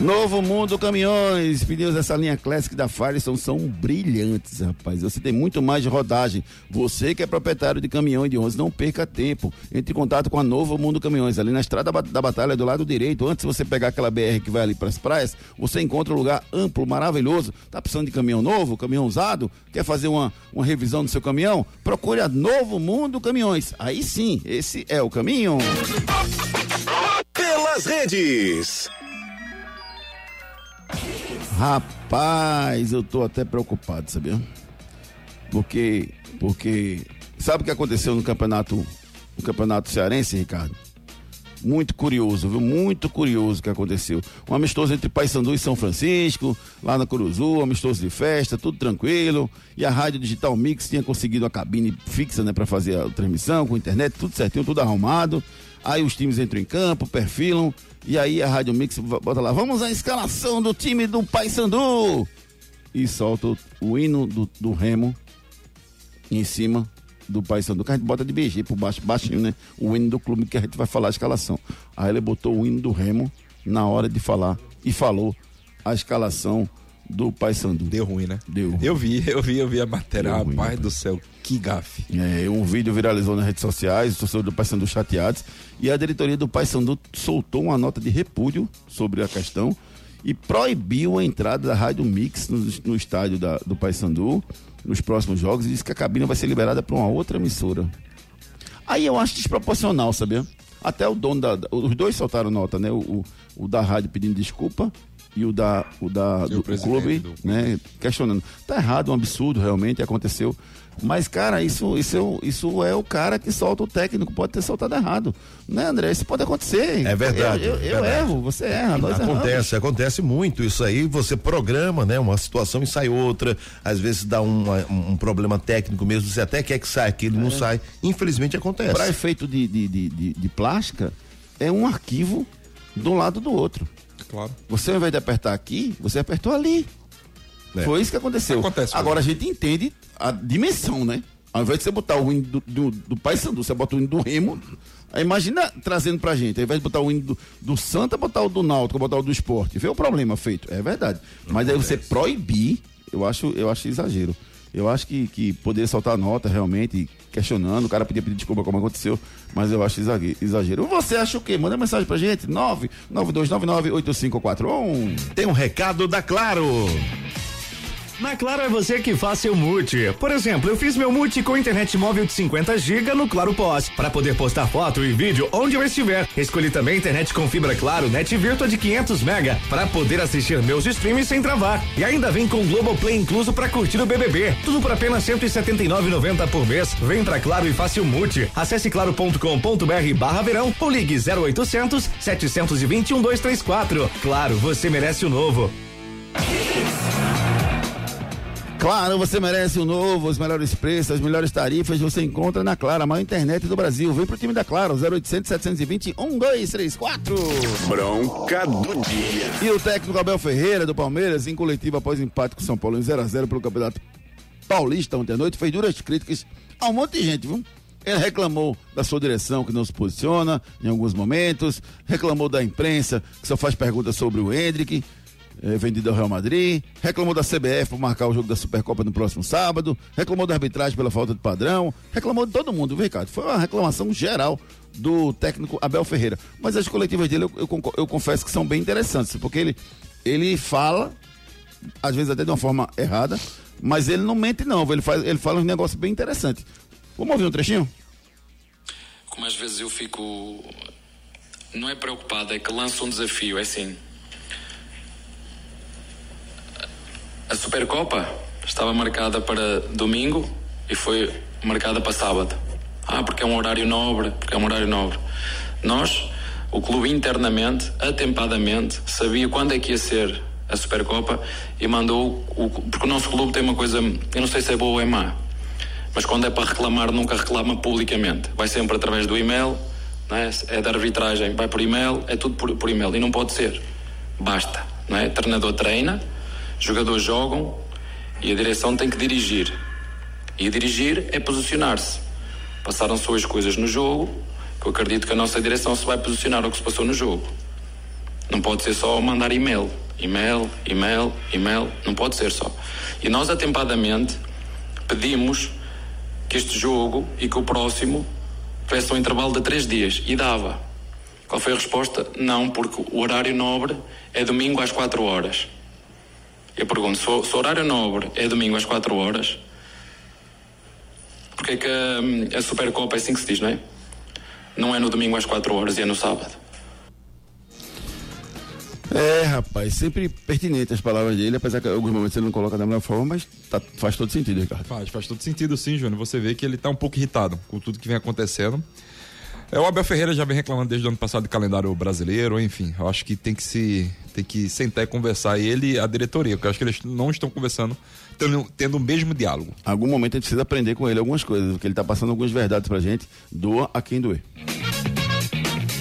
Novo Mundo Caminhões, pneus dessa linha Classic da Firestone são brilhantes, rapaz. Você tem muito mais de rodagem. Você que é proprietário de caminhão e de ônibus, não perca tempo. Entre em contato com a Novo Mundo Caminhões, ali na Estrada da Batalha, do lado direito. Antes de você pegar aquela BR que vai ali para as praias, você encontra um lugar amplo, maravilhoso. Tá precisando de caminhão novo, caminhão usado? Quer fazer uma, uma revisão do seu caminhão? Procure a Novo Mundo Caminhões. Aí sim, esse é o caminho. Pelas redes. Rapaz, eu tô até preocupado, sabia? Porque, porque, sabe o que aconteceu no campeonato, no campeonato cearense, Ricardo? Muito curioso, viu? Muito curioso o que aconteceu. Um amistoso entre Paysandu e São Francisco, lá na Curuzu, um amistoso de festa, tudo tranquilo. E a Rádio Digital Mix tinha conseguido a cabine fixa, né, para fazer a transmissão, com internet, tudo certinho, tudo arrumado. Aí os times entram em campo, perfilam, e aí a Rádio Mix bota lá, vamos à escalação do time do Paysandu! E solta o, hino do, do Remo em cima do Paysandu, que a gente bota de BG por baixo, baixinho, né? O hino do clube que a gente vai falar a escalação. Aí ele botou o hino do Remo na hora de falar e falou a escalação do Paysandu. Deu ruim, né? Deu ruim. Eu vi, eu vi, eu vi a matéria. Deu ruim, Rapaz rapaz. do céu, que gafe. É, um vídeo viralizou nas redes sociais, os torcedores do Paysandu chateados, e a diretoria do Paysandu soltou uma nota de repúdio sobre a questão e proibiu a entrada da Rádio Mix no, no estádio da- do Paysandu nos próximos jogos e disse que a cabine vai ser liberada para uma outra emissora. Aí eu acho desproporcional, sabia? Até o dono da. da- Os dois soltaram nota, né? O, o, o da rádio pedindo desculpa e o da, o da do clube, do né? Questionando. Tá errado, um absurdo, realmente, aconteceu. Mas, cara, isso, isso, é, o- isso é o cara que solta o técnico, pode ter soltado errado. Né, André? Isso pode acontecer. É verdade, Eu, eu- eu verdade. erro, você erra, nós erramos. Acontece, acontece muito isso aí. Você programa, né? Uma situação e sai outra. Às vezes dá uma- um, um problema técnico mesmo. Você até quer que saia, aquilo não sai. Infelizmente acontece. Para efeito de, de, de, de, de plástica, é um arquivo de um lado do outro. Claro. Você, ao invés de apertar aqui, você apertou ali. É. Foi isso que aconteceu. Acontece, Agora a gente entende a dimensão, né? Ao invés de você botar o hino do, do, do Paysandu, você bota o hino do Remo. Aí imagina trazendo pra gente. Ao invés de botar o hino do, do Santa, botar o do Náutico, botar o do esporte. Vê o problema feito. É verdade. Mas aí você proibir, eu acho, eu acho exagero. Eu acho que, que poderia soltar nota realmente, questionando, o cara podia pedir desculpa como aconteceu, mas eu acho exage- exagero. Você acha o quê? Manda mensagem pra gente, 992998541. Tem um recado da Claro. Na Claro é você que faz seu multi. Por exemplo, eu fiz meu multi com internet móvel de 50 GB no Claro Pós, para poder postar foto e vídeo onde eu estiver. Escolhi também internet com fibra Claro, net virtua de 500 mega, para poder assistir meus streams sem travar. E ainda vem com Globoplay incluso para curtir o BBB. Tudo por apenas 179,90 por mês. Vem pra Claro e faça o multi. Acesse claro.com.br barra verão ou ligue 0800 721 234. Claro, você merece o novo. Claro, você merece o novo, os melhores preços, as melhores tarifas, você encontra na Claro, a maior internet do Brasil. Vem pro time da Claro, 0800 720 1234. Bronca do dia. E o técnico Abel Ferreira, do Palmeiras, em coletivo após empate com São Paulo em 0x0 pelo Campeonato Paulista ontem à noite, fez duras críticas a um monte de gente, viu? Ele reclamou da sua direção que não se posiciona em alguns momentos, reclamou da imprensa que só faz perguntas sobre o Hendrick, eh, vendido ao Real Madrid, reclamou da CBF por marcar o jogo da Supercopa no próximo sábado, reclamou da arbitragem pela falta de padrão, reclamou de todo mundo, viu, Ricardo? Foi uma reclamação geral do técnico Abel Ferreira. Mas as coletivas dele eu, eu, eu confesso que são bem interessantes, porque ele, ele fala, às vezes até de uma forma errada, mas ele não mente não, ele, faz, ele fala um negócio bem interessante. Vamos ouvir um trechinho? Como às vezes eu fico. Não é preocupado, é que lanço um desafio. É assim. A Supercopa estava marcada para domingo e foi marcada para sábado. Ah, porque é um horário nobre, porque é um horário nobre. Nós, o clube internamente, atempadamente, sabia quando é que ia ser a Supercopa e mandou. O, porque o nosso clube tem uma coisa, eu não sei se é boa ou é má, mas quando é para reclamar, nunca reclama publicamente. Vai sempre através do e-mail, é? é da arbitragem, vai por e-mail, é tudo por, por e-mail. E não pode ser. Basta. Não é? Treinador treina, jogadores jogam e a direção tem que dirigir. E dirigir é posicionar-se. Passaram-se hoje coisas no jogo que eu acredito que a nossa direção se vai posicionar ao que se passou no jogo. Não pode ser só mandar e-mail. E-mail, e-mail, e-mail. Não pode ser só. E nós, atempadamente, pedimos que este jogo e que o próximo tivesse um intervalo de três dias. E dava. Qual foi a resposta? Não, porque o horário nobre é domingo às 4 horas. Eu pergunto, se o, se o horário nobre é domingo às 4 horas, porque é que a, a Supercopa é assim que se diz, não é? Não é no domingo às 4 horas e é no sábado. É, rapaz, sempre pertinente as palavras dele, apesar que em alguns momentos ele não coloca da melhor forma, mas tá- faz todo sentido, Ricardo. Faz, faz todo sentido sim, Júnior. Você vê que ele tá um pouco irritado com tudo que vem acontecendo. É, o Abel Ferreira já vem reclamando desde o ano passado do calendário brasileiro, enfim. Eu acho que tem que se tem que sentar e conversar ele e a diretoria, porque eu acho que eles não estão conversando, tendo, tendo o mesmo diálogo. Algum momento a gente precisa aprender com ele algumas coisas, porque ele tá passando algumas verdades pra gente, doa a quem doer.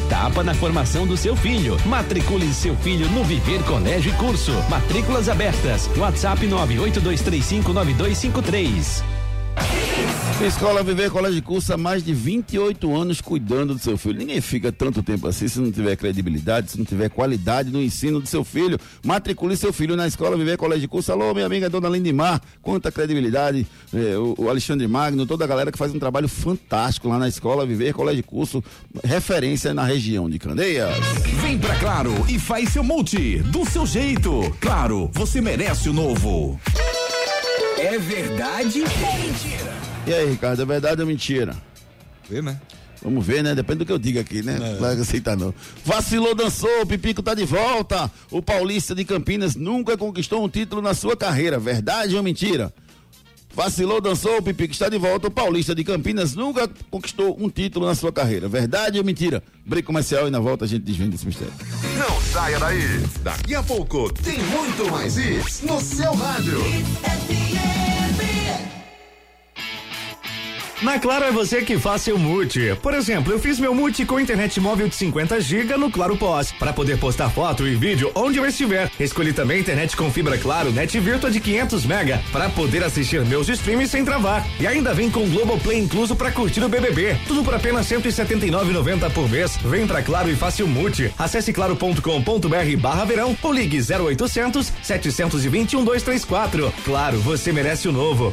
etapa na formação do seu filho. Matricule seu filho no Viver Colégio e Curso. Matrículas abertas. WhatsApp 982359253. Escola Viver Colégio Curso há mais de 28 anos cuidando do seu filho. Ninguém fica tanto tempo assim se não tiver credibilidade, se não tiver qualidade no ensino do seu filho. Matricule seu filho na Escola Viver Colégio Curso. Alô, minha amiga Dona Lindimar, quanta credibilidade. eh, o, Alexandre Magno, toda a galera que faz um trabalho fantástico lá na Escola Viver Colégio Curso, referência na região de Candeias. Vem pra Claro e faz seu multi do seu jeito. Claro, você merece o novo. É verdade ou mentira? E aí, Ricardo, é verdade ou mentira? Vê, né? Vamos ver, né? Depende do que eu diga aqui, né? Não vai aceitar, não. Vacilou, dançou, o Pipico tá de volta. O Paulista de Campinas nunca conquistou um título na sua carreira. Verdade ou mentira? Vacilou, dançou, o Pipico está de volta. O Paulista de Campinas nunca conquistou um título na sua carreira. Verdade ou mentira? Break comercial e na volta a gente desvenda esse mistério. Não saia daí. Daqui a pouco tem muito mais isso no seu rádio. Na Claro é você que faz seu multi. Por exemplo, eu fiz meu multi com internet móvel de 50 GB no Claro Pós, para poder postar foto e vídeo onde eu estiver. Escolhi também internet com fibra Claro Net Virtua de 500 mega para poder assistir meus streams sem travar. E ainda vem com Globoplay incluso para curtir o BBB. Tudo por apenas 179,90 por mês. Vem pra Claro e faça o multi. Acesse claro.com.br/barra verão ou ligue 0800 721 234. Claro, você merece o novo.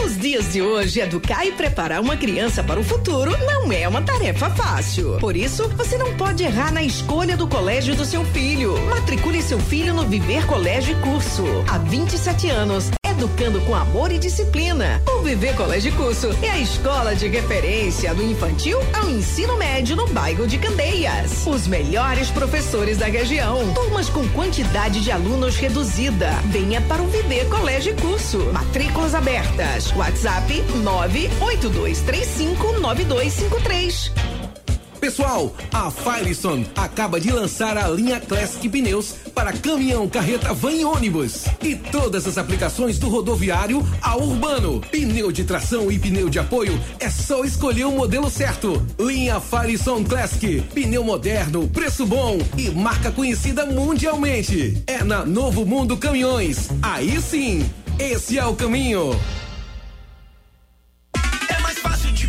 Nos dias de hoje, educar e preparar uma criança para o futuro não é uma tarefa fácil. Por isso, você não pode errar na escolha do colégio do seu filho. Matricule seu filho no Viver Colégio e Curso. Há 27 anos, educando com amor e disciplina. O Viver Colégio Curso é a escola de referência do infantil ao ensino médio no bairro de Candeias. Os melhores professores da região. Turmas com quantidade de alunos reduzida. Venha para o Viver Colégio Curso. Matrículas abertas. WhatsApp 982359253. Pessoal, a Firestone acaba de lançar a linha Classic Pneus para caminhão, carreta, van e ônibus. E todas as aplicações do rodoviário ao urbano. Pneu de tração e pneu de apoio é só escolher o modelo certo. Linha Firestone Classic. Pneu moderno, preço bom e marca conhecida mundialmente. É na Novo Mundo Caminhões. Aí sim, esse é o caminho. É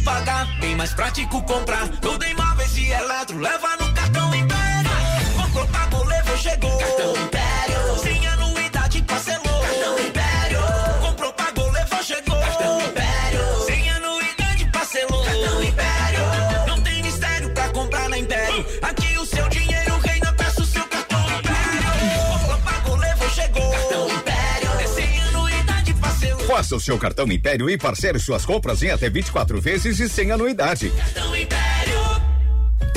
pagar, bem mais prático comprar. Tudo em móveis e eletro, leva no cartão Império. Comprou, pagou, levou, chegou. Cartão Império. Sem anuidade, parcelou. Cartão Império. Comprou, pagou, levou, chegou. Cartão Império. Sem anuidade, parcelou. Cartão Império. Não tem mistério pra comprar na Império. Aqui o seu dinheiro reina, peça o seu cartão Império. Comprou, pagou, levou, chegou. Cartão Império. É sem anuidade, parcelou. Faça o seu cartão Império e parcele suas compras em até 24 vezes e sem anuidade. Cartão Império.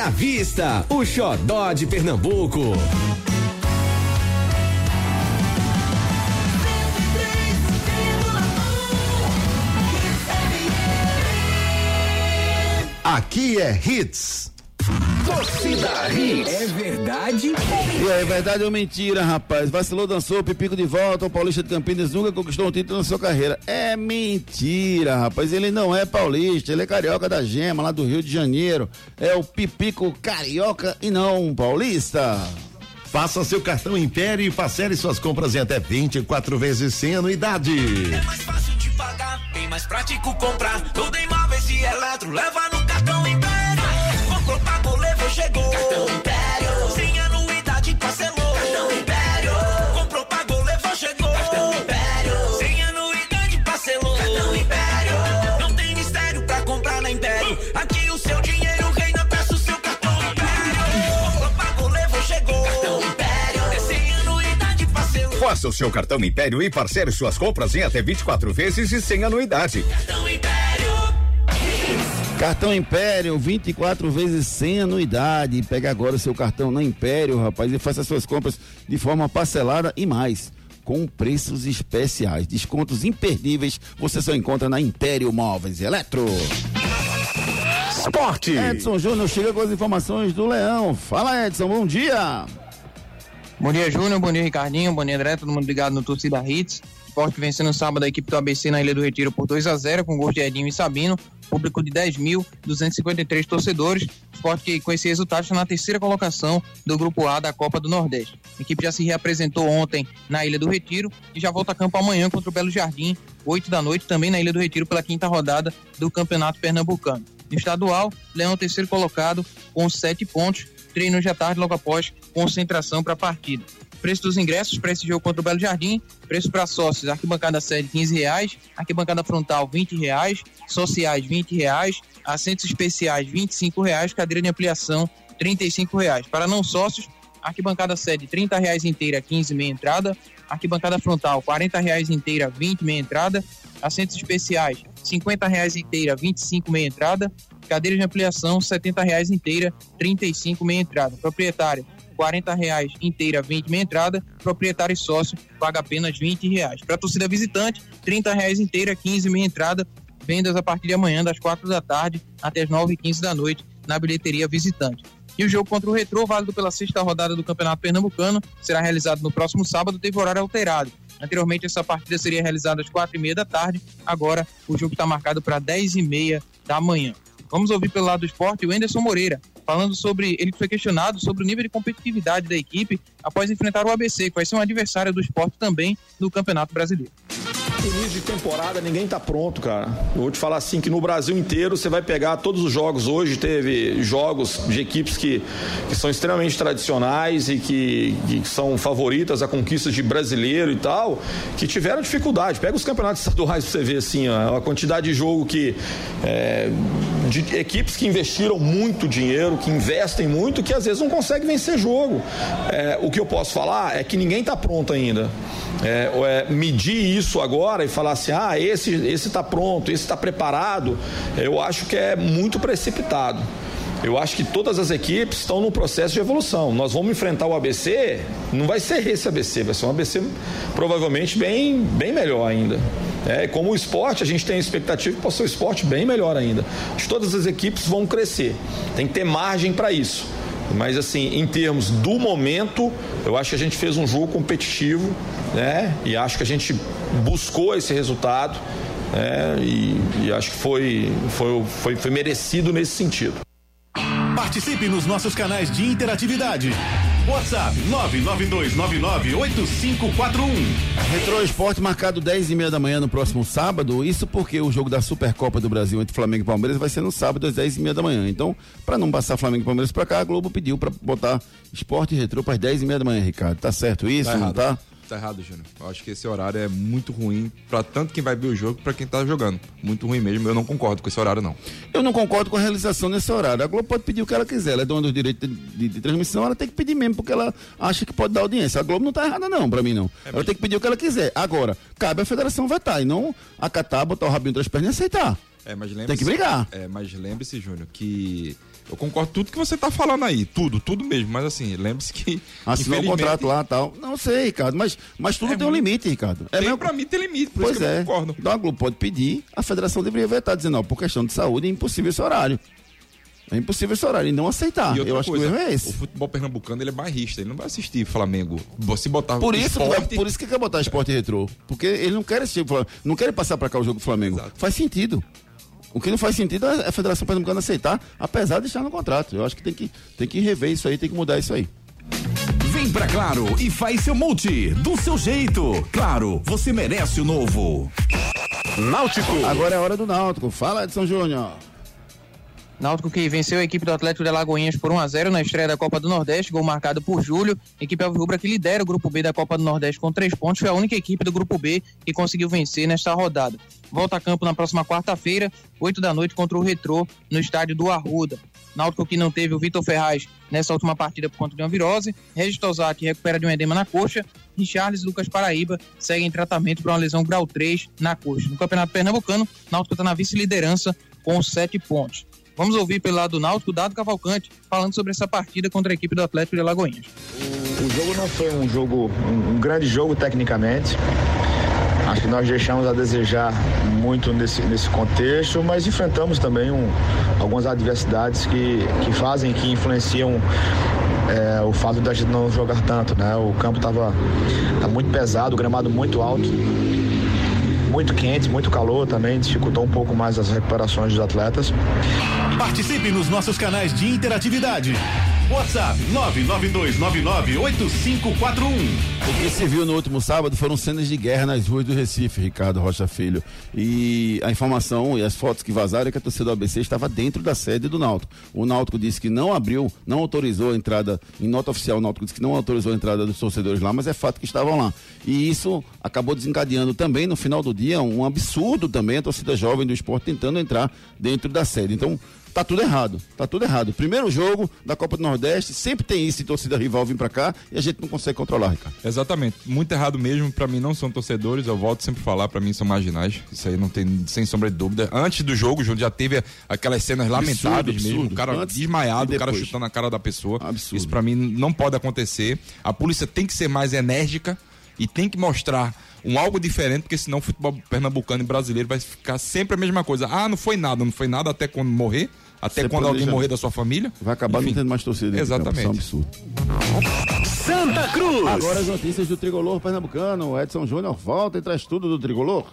à vista. O xodó de Pernambuco. Aqui é Hits. Torcida Hits. É verdade? E aí, verdade ou mentira, rapaz? Vacilou, dançou, pipico de volta, o Paulista de Campinas nunca conquistou um título na sua carreira. É mentira, rapaz. Ele não é paulista, ele é carioca da Gema, lá do Rio de Janeiro. É o pipico carioca e não paulista. Faça seu cartão Império e parcele suas compras em até 24 vezes sem anuidade. É mais fácil de pagar, bem mais prático comprar. Tudo em móveis e eletro, leva no cartão Faça o seu cartão Império e parcele suas compras em até 24 vezes e sem anuidade. Cartão Império. Cartão Império, 24 vezes sem anuidade. Pega agora o seu cartão na Império, rapaz, e faça suas compras de forma parcelada e mais. Com preços especiais, descontos imperdíveis, você só encontra na Império Móveis e Eletro. Esporte. Edson Júnior chega com as informações do Leão. Fala, Edson, bom dia. Bom dia, Júnior. Bom dia, Ricardinho. Bom dia, André. Todo mundo ligado no Torcida Hits. Esporte vencendo sábado a equipe do ABC na Ilha do Retiro por 2 a 0 com gols de Edinho e Sabino. Público de 10.253 torcedores. Esporte que com esse resultado está na terceira colocação do Grupo A da Copa do Nordeste. A equipe já se reapresentou ontem na Ilha do Retiro e já volta a campo amanhã contra o Belo Jardim, 8 da noite, também na Ilha do Retiro, pela quinta rodada do Campeonato Pernambucano. No estadual, Leão terceiro colocado com sete pontos. Treino à tarde, logo após concentração para a partida. Preço dos ingressos para esse jogo contra o Belo Jardim, preço para sócios, arquibancada sede 15 reais, arquibancada frontal 20 reais, sociais 20 reais, assentos especiais 25 reais, cadeira de ampliação 35 reais. Para não sócios, arquibancada sede 30 reais inteira, 15 meia entrada, arquibancada frontal 40 reais inteira, 20 meia entrada, assentos especiais 50 reais inteira, 25 meia entrada, cadeira de ampliação 70 reais inteira, 35 meia entrada. Proprietário 40 reais inteira, 20 meia entrada. Proprietário e sócio paga apenas 20 reais. Para torcida visitante, 30 reais inteira, 15 meia entrada. Vendas a partir de amanhã, das 4 da tarde até as 9 e 15 da noite, na bilheteria visitante. E o jogo contra o Retrô, válido pela sexta rodada do Campeonato Pernambucano, será realizado no próximo sábado, teve horário alterado. Anteriormente, essa partida seria realizada às quatro e meia da tarde. Agora, o jogo está marcado para dez e meia da manhã. Vamos ouvir pelo lado do esporte o Enderson Moreira, falando sobre. Ele foi questionado sobre o nível de competitividade da equipe após enfrentar o ABC, que vai ser um adversário do esporte também no Campeonato Brasileiro. Início de temporada, ninguém tá pronto, cara. Eu vou te falar assim que no Brasil inteiro você vai pegar todos os jogos. Hoje teve jogos de equipes que, que são extremamente tradicionais e que, que são favoritas a conquistas de brasileiro e tal, que tiveram dificuldade. Pega os campeonatos estaduais pra você ver assim, ó, a quantidade de jogo que. É, de equipes que investiram muito dinheiro, que investem muito, que às vezes não conseguem vencer jogo. É, o que eu posso falar é que ninguém tá pronto ainda. É, é, medir isso agora e falar assim, ah, esse está pronto, esse está preparado, eu acho que é muito precipitado. Eu acho que todas as equipes estão no processo de evolução. Nós vamos enfrentar o ABC, não vai ser esse ABC, vai ser um ABC provavelmente bem, bem melhor ainda. É, como o esporte, a gente tem a expectativa que possa ser um esporte bem melhor ainda. Todas as equipes vão crescer. Tem que ter margem para isso. Mas assim, em termos do momento, eu acho que a gente fez um jogo competitivo, né? E acho que a gente buscou esse resultado, né? E, e acho que foi, foi, foi, foi merecido nesse sentido. Participe nos nossos canais de interatividade. WhatsApp 992998541. Retrô Esporte marcado 10 e meia da manhã no próximo sábado. Isso porque o jogo da Supercopa do Brasil entre Flamengo e Palmeiras vai ser no sábado às 10 e meia da manhã. Então, para não passar Flamengo e Palmeiras para cá, a Globo pediu para botar Esporte e Retrô para as 10 e meia da manhã, Ricardo. Tá certo isso? Tá não tá? Tá errado, Júnior. Eu acho que esse horário é muito ruim pra tanto quem vai ver o jogo pra quem tá jogando. Muito ruim mesmo. Eu não concordo com esse horário, não. Eu não concordo com a realização nesse horário. A Globo pode pedir o que ela quiser. Ela é dona dos direitos de, de- de transmissão, ela tem que pedir mesmo, porque ela acha que pode dar audiência. A Globo não tá errada, não, pra mim, não. ela tem que pedir o que ela quiser. Agora, cabe à federação vetar e não acatar, botar o rabinho entre as pernas e aceitar. É, mas lembre Tem que brigar. É, mas lembre-se, Júnior, que eu concordo com tudo que você tá falando aí. Tudo, tudo mesmo. Mas assim, lembre-se que. Assinou o contrato lá e tal. Não sei, Ricardo, mas, mas tudo tem um limite, Ricardo. É Tem, mesmo- pra mim tem limite, por Pois isso eu é. não concordo. Então a Globo pode pedir, a federação deveria vetar, dizendo, não, por questão de saúde é impossível esse horário. É impossível esse horário e não aceitar. E Eu acho coisa, que o erro é esse. O futebol pernambucano ele é bairrista, ele não vai assistir Flamengo. Se botar Por isso, esporte, por isso que quer botar esporte retrô. Porque ele não quer esse tipo, não quer passar para cá o jogo do Flamengo. Faz sentido. O que não faz sentido é a Federação Pernambucana aceitar, apesar de deixar no contrato. Eu acho que tem que, tem que rever isso aí, tem que mudar isso aí. Vem pra Claro e faz seu multi do seu jeito. Claro, você merece o novo. Náutico. Agora é a hora do Náutico. Fala, Edson Júnior. Náutico que venceu a equipe do Atlético de Alagoinhas por 1 a 0 na estreia da Copa do Nordeste, gol marcado por Júlio. Equipe Alvirrubra que lidera o grupo B da Copa do Nordeste com três pontos, foi a única equipe do grupo B que conseguiu vencer nesta rodada. Volta a campo na próxima quarta-feira, 8 da noite contra o Retrô no estádio do Arruda. Náutico que não teve o Vitor Ferraz nessa última partida por conta de uma virose, Regis Tozaki recupera de um edema na coxa e Charles Lucas Paraíba segue em tratamento para uma lesão grau 3 na coxa. No Campeonato Pernambucano, Náutico está na vice-liderança com sete pontos. Vamos ouvir pelo lado do Náutico, Dado Cavalcante, falando sobre essa partida contra a equipe do Atlético de Alagoinhas. O jogo não foi um jogo, um, um grande jogo tecnicamente. Acho que nós deixamos a desejar muito nesse, nesse contexto, mas enfrentamos também um, algumas adversidades que, que fazem, que influenciam é, o fato da gente não jogar tanto. Né? O campo estava tá muito pesado, o gramado muito alto, muito quente, muito calor também, dificultou um pouco mais as recuperações dos atletas. Participe nos nossos canais de interatividade. WhatsApp 992998541. O que se viu no último sábado foram cenas de guerra nas ruas do Recife, Ricardo Rocha Filho. E a informação e as fotos que vazaram é que a torcida do ABC estava dentro da sede do Náutico. O Náutico disse que não abriu, não autorizou a entrada, em nota oficial o Náutico disse que não autorizou a entrada dos torcedores lá, mas é fato que estavam lá. E isso acabou desencadeando também no final do dia um absurdo também a torcida jovem do esporte tentando entrar dentro da sede. Então, Tá tudo errado, tá tudo errado. Primeiro jogo da Copa do Nordeste, sempre tem isso de torcida rival vir pra cá e a gente não consegue controlar, Ricardo. Exatamente. Muito errado mesmo. Pra mim não são torcedores. Eu volto sempre a falar. Pra mim são marginais. Isso aí não tem sem sombra de dúvida. Antes do jogo, Júnior, já teve aquelas cenas lamentáveis absurdo. mesmo. O cara Antes desmaiado, o cara chutando a cara da pessoa. Isso pra mim não pode acontecer. A polícia tem que ser mais enérgica e tem que mostrar um algo diferente, porque senão o futebol pernambucano e brasileiro vai ficar sempre a mesma coisa. Ah, não foi nada, não foi nada até quando morrer. Até Você quando alguém morrer da sua família. Vai acabar não tendo mais torcida. de campo, Exatamente. Isso é um absurdo. Santa Cruz. Agora as notícias do tricolor pernambucano. O Edson Júnior volta e traz tudo do tricolor.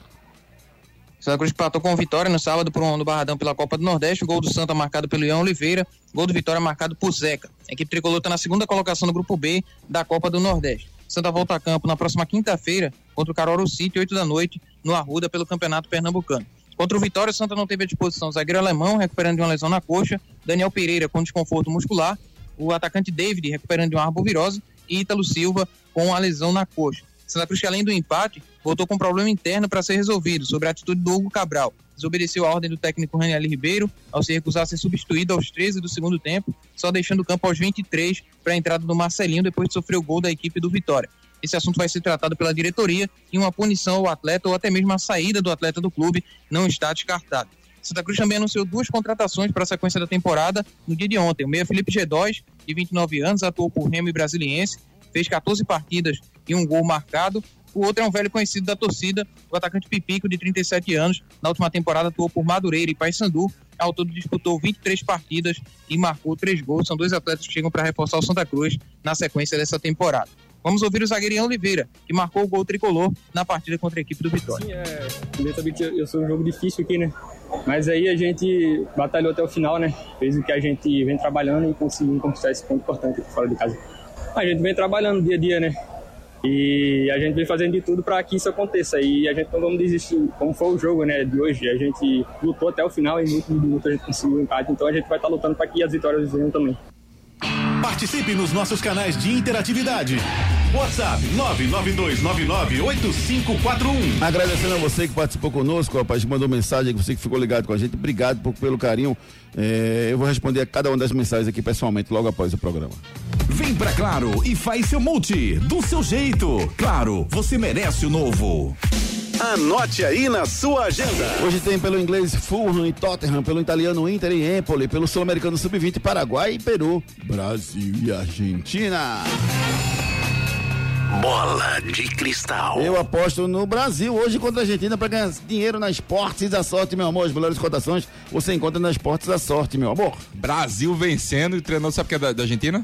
Santa Cruz empatou com vitória no sábado por um no Barradão pela Copa do Nordeste. O gol do Santa marcado pelo Ian Oliveira. Gol do Vitória marcado por Zeca. A equipe tricolor está na segunda colocação no grupo B da Copa do Nordeste. Santa volta a campo na próxima quinta-feira contra o Caruaru City, 8 da noite, no Arruda, pelo Campeonato Pernambucano. Contra o Vitória, Santa não teve à disposição o zagueiro alemão, recuperando de uma lesão na coxa, Daniel Pereira com desconforto muscular, o atacante David recuperando de uma arbovirose e Ítalo Silva com a lesão na coxa. Santa Cruz, que além do empate, voltou com um problema interno para ser resolvido sobre a atitude do Hugo Cabral. Desobedeceu a ordem do técnico Raniel Ribeiro ao se recusar a ser substituído aos 13 do segundo tempo, só deixando o campo aos 23 para a entrada do Marcelinho depois de sofrer o gol da equipe do Vitória. Esse assunto vai ser tratado pela diretoria e uma punição ao atleta ou até mesmo a saída do atleta do clube não está descartada. Santa Cruz também anunciou duas contratações para a sequência da temporada no dia de ontem. O meia Felipe G2, de 29 anos, atuou por Remo e Brasiliense, fez 14 partidas e um gol marcado. O outro é um velho conhecido da torcida, o atacante Pipico, de 37 anos. Na última temporada atuou por Madureira e Paysandu. Ao todo disputou 23 partidas e marcou três gols. São dois atletas que chegam para reforçar o Santa Cruz na sequência dessa temporada. Vamos ouvir o zagueiro Ian Oliveira, que marcou o gol tricolor na partida contra a equipe do Vitória. Sim, é, eu sabia que eu sou um jogo difícil aqui, né? Mas aí a gente batalhou até o final, né? Fez o que a gente vem trabalhando e conseguimos conquistar esse ponto importante aqui fora de casa. A gente vem trabalhando dia a dia, né? E a gente vem fazendo de tudo para que isso aconteça. E a gente não vamos desistir, como foi o jogo né, de hoje. A gente lutou até o final e no último minuto a gente conseguiu o empate. Então a gente vai estar lutando para que as vitórias venham também. Participe nos nossos canais de interatividade. WhatsApp 992998541. Agradecendo a você que participou conosco, rapaz, que mandou mensagem, você que ficou ligado com a gente. Obrigado por- pelo carinho. É, eu vou responder a cada uma das mensagens aqui pessoalmente logo após o programa. Vem pra Claro e faz seu multi do seu jeito. Claro, você merece o novo. Anote aí na sua agenda. Hoje tem pelo inglês Fulham e Tottenham, pelo italiano Inter e Empoli, pelo sul-americano Sub-20 Paraguai e Peru, Brasil e Argentina. Bola de cristal. Eu aposto no Brasil hoje contra a Argentina para ganhar dinheiro na Esportes da Sorte, meu amor. As melhores cotações você encontra na Esportes da Sorte, meu amor. Brasil vencendo e treinando, sabe o que é da, da Argentina?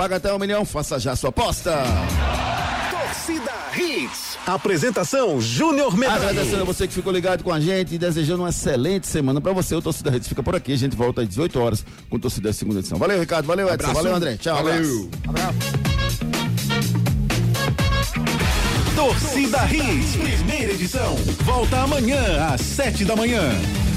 Paga até um milhão. Faça já a sua aposta. Torcida Hits. Apresentação Júnior Medrado. Agradecendo a você que ficou ligado com a gente e desejando uma excelente semana para você. O Torcida Redes fica por aqui. A gente volta às 18 horas com o Torcida Segunda Edição. Valeu, Ricardo. Valeu, Edson. Abraço. Valeu, André. Tchau. Valeu. abraço. Torcida Hits, primeira edição. Volta amanhã às sete da manhã.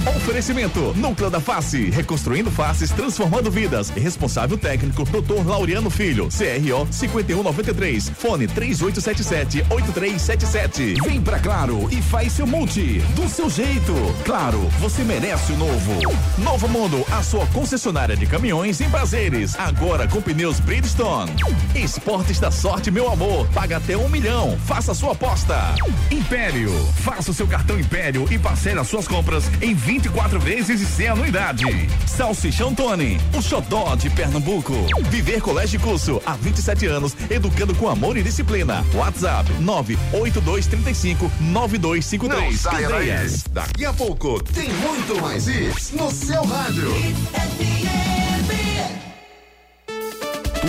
Oferecimento Núcleo da Face, reconstruindo faces, transformando vidas. Responsável técnico Dr. Laureano Filho, CRO 5193, fone 3877-8377. Vem pra Claro e faz seu multi do seu jeito. Claro, você merece o novo. Novo Mundo, a sua concessionária de caminhões em prazeres. Agora com pneus Bridgestone. Esportes da sorte, meu amor. Paga até um milhão. Faça sua aposta. Império, faça o seu cartão Império e parcele as suas compras em 24 vezes e sem anuidade. Salsichão Tony, o xodó de Pernambuco. Viver Colégio e Curso, há 27 anos, educando com amor e disciplina. WhatsApp 98235 9253. Não saia daí. Daqui a pouco tem muito mais isso no seu rádio.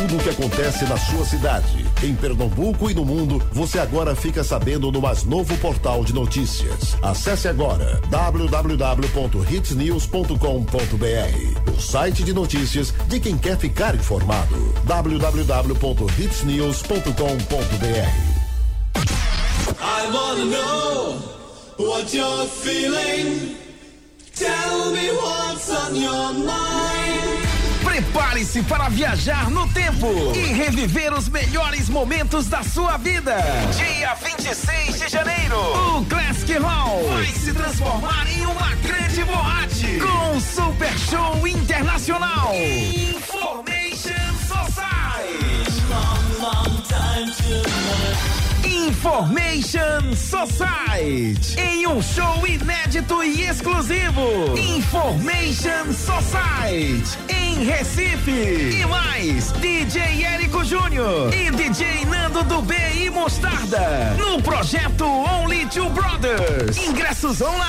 Tudo o que acontece na sua cidade, em Pernambuco e no mundo, você agora fica sabendo no mais novo portal de notícias. Acesse agora www.hitsnews.com.br, o site de notícias de quem quer ficar informado. www.hitsnews.com.br. I wanna know what you're feeling. Tell me what's on your mind. Prepare-se para viajar no tempo e reviver os melhores momentos da sua vida. Dia 26 de janeiro, o Classic Hall vai se transformar em uma grande boate com Super Show Internacional. Information Society. Information Society. Em um show inédito e exclusivo. Information Society. Em Recife. E mais, DJ Érico Júnior e DJ Nando do B e Mostarda. No projeto Only Two Brothers. Ingressos online.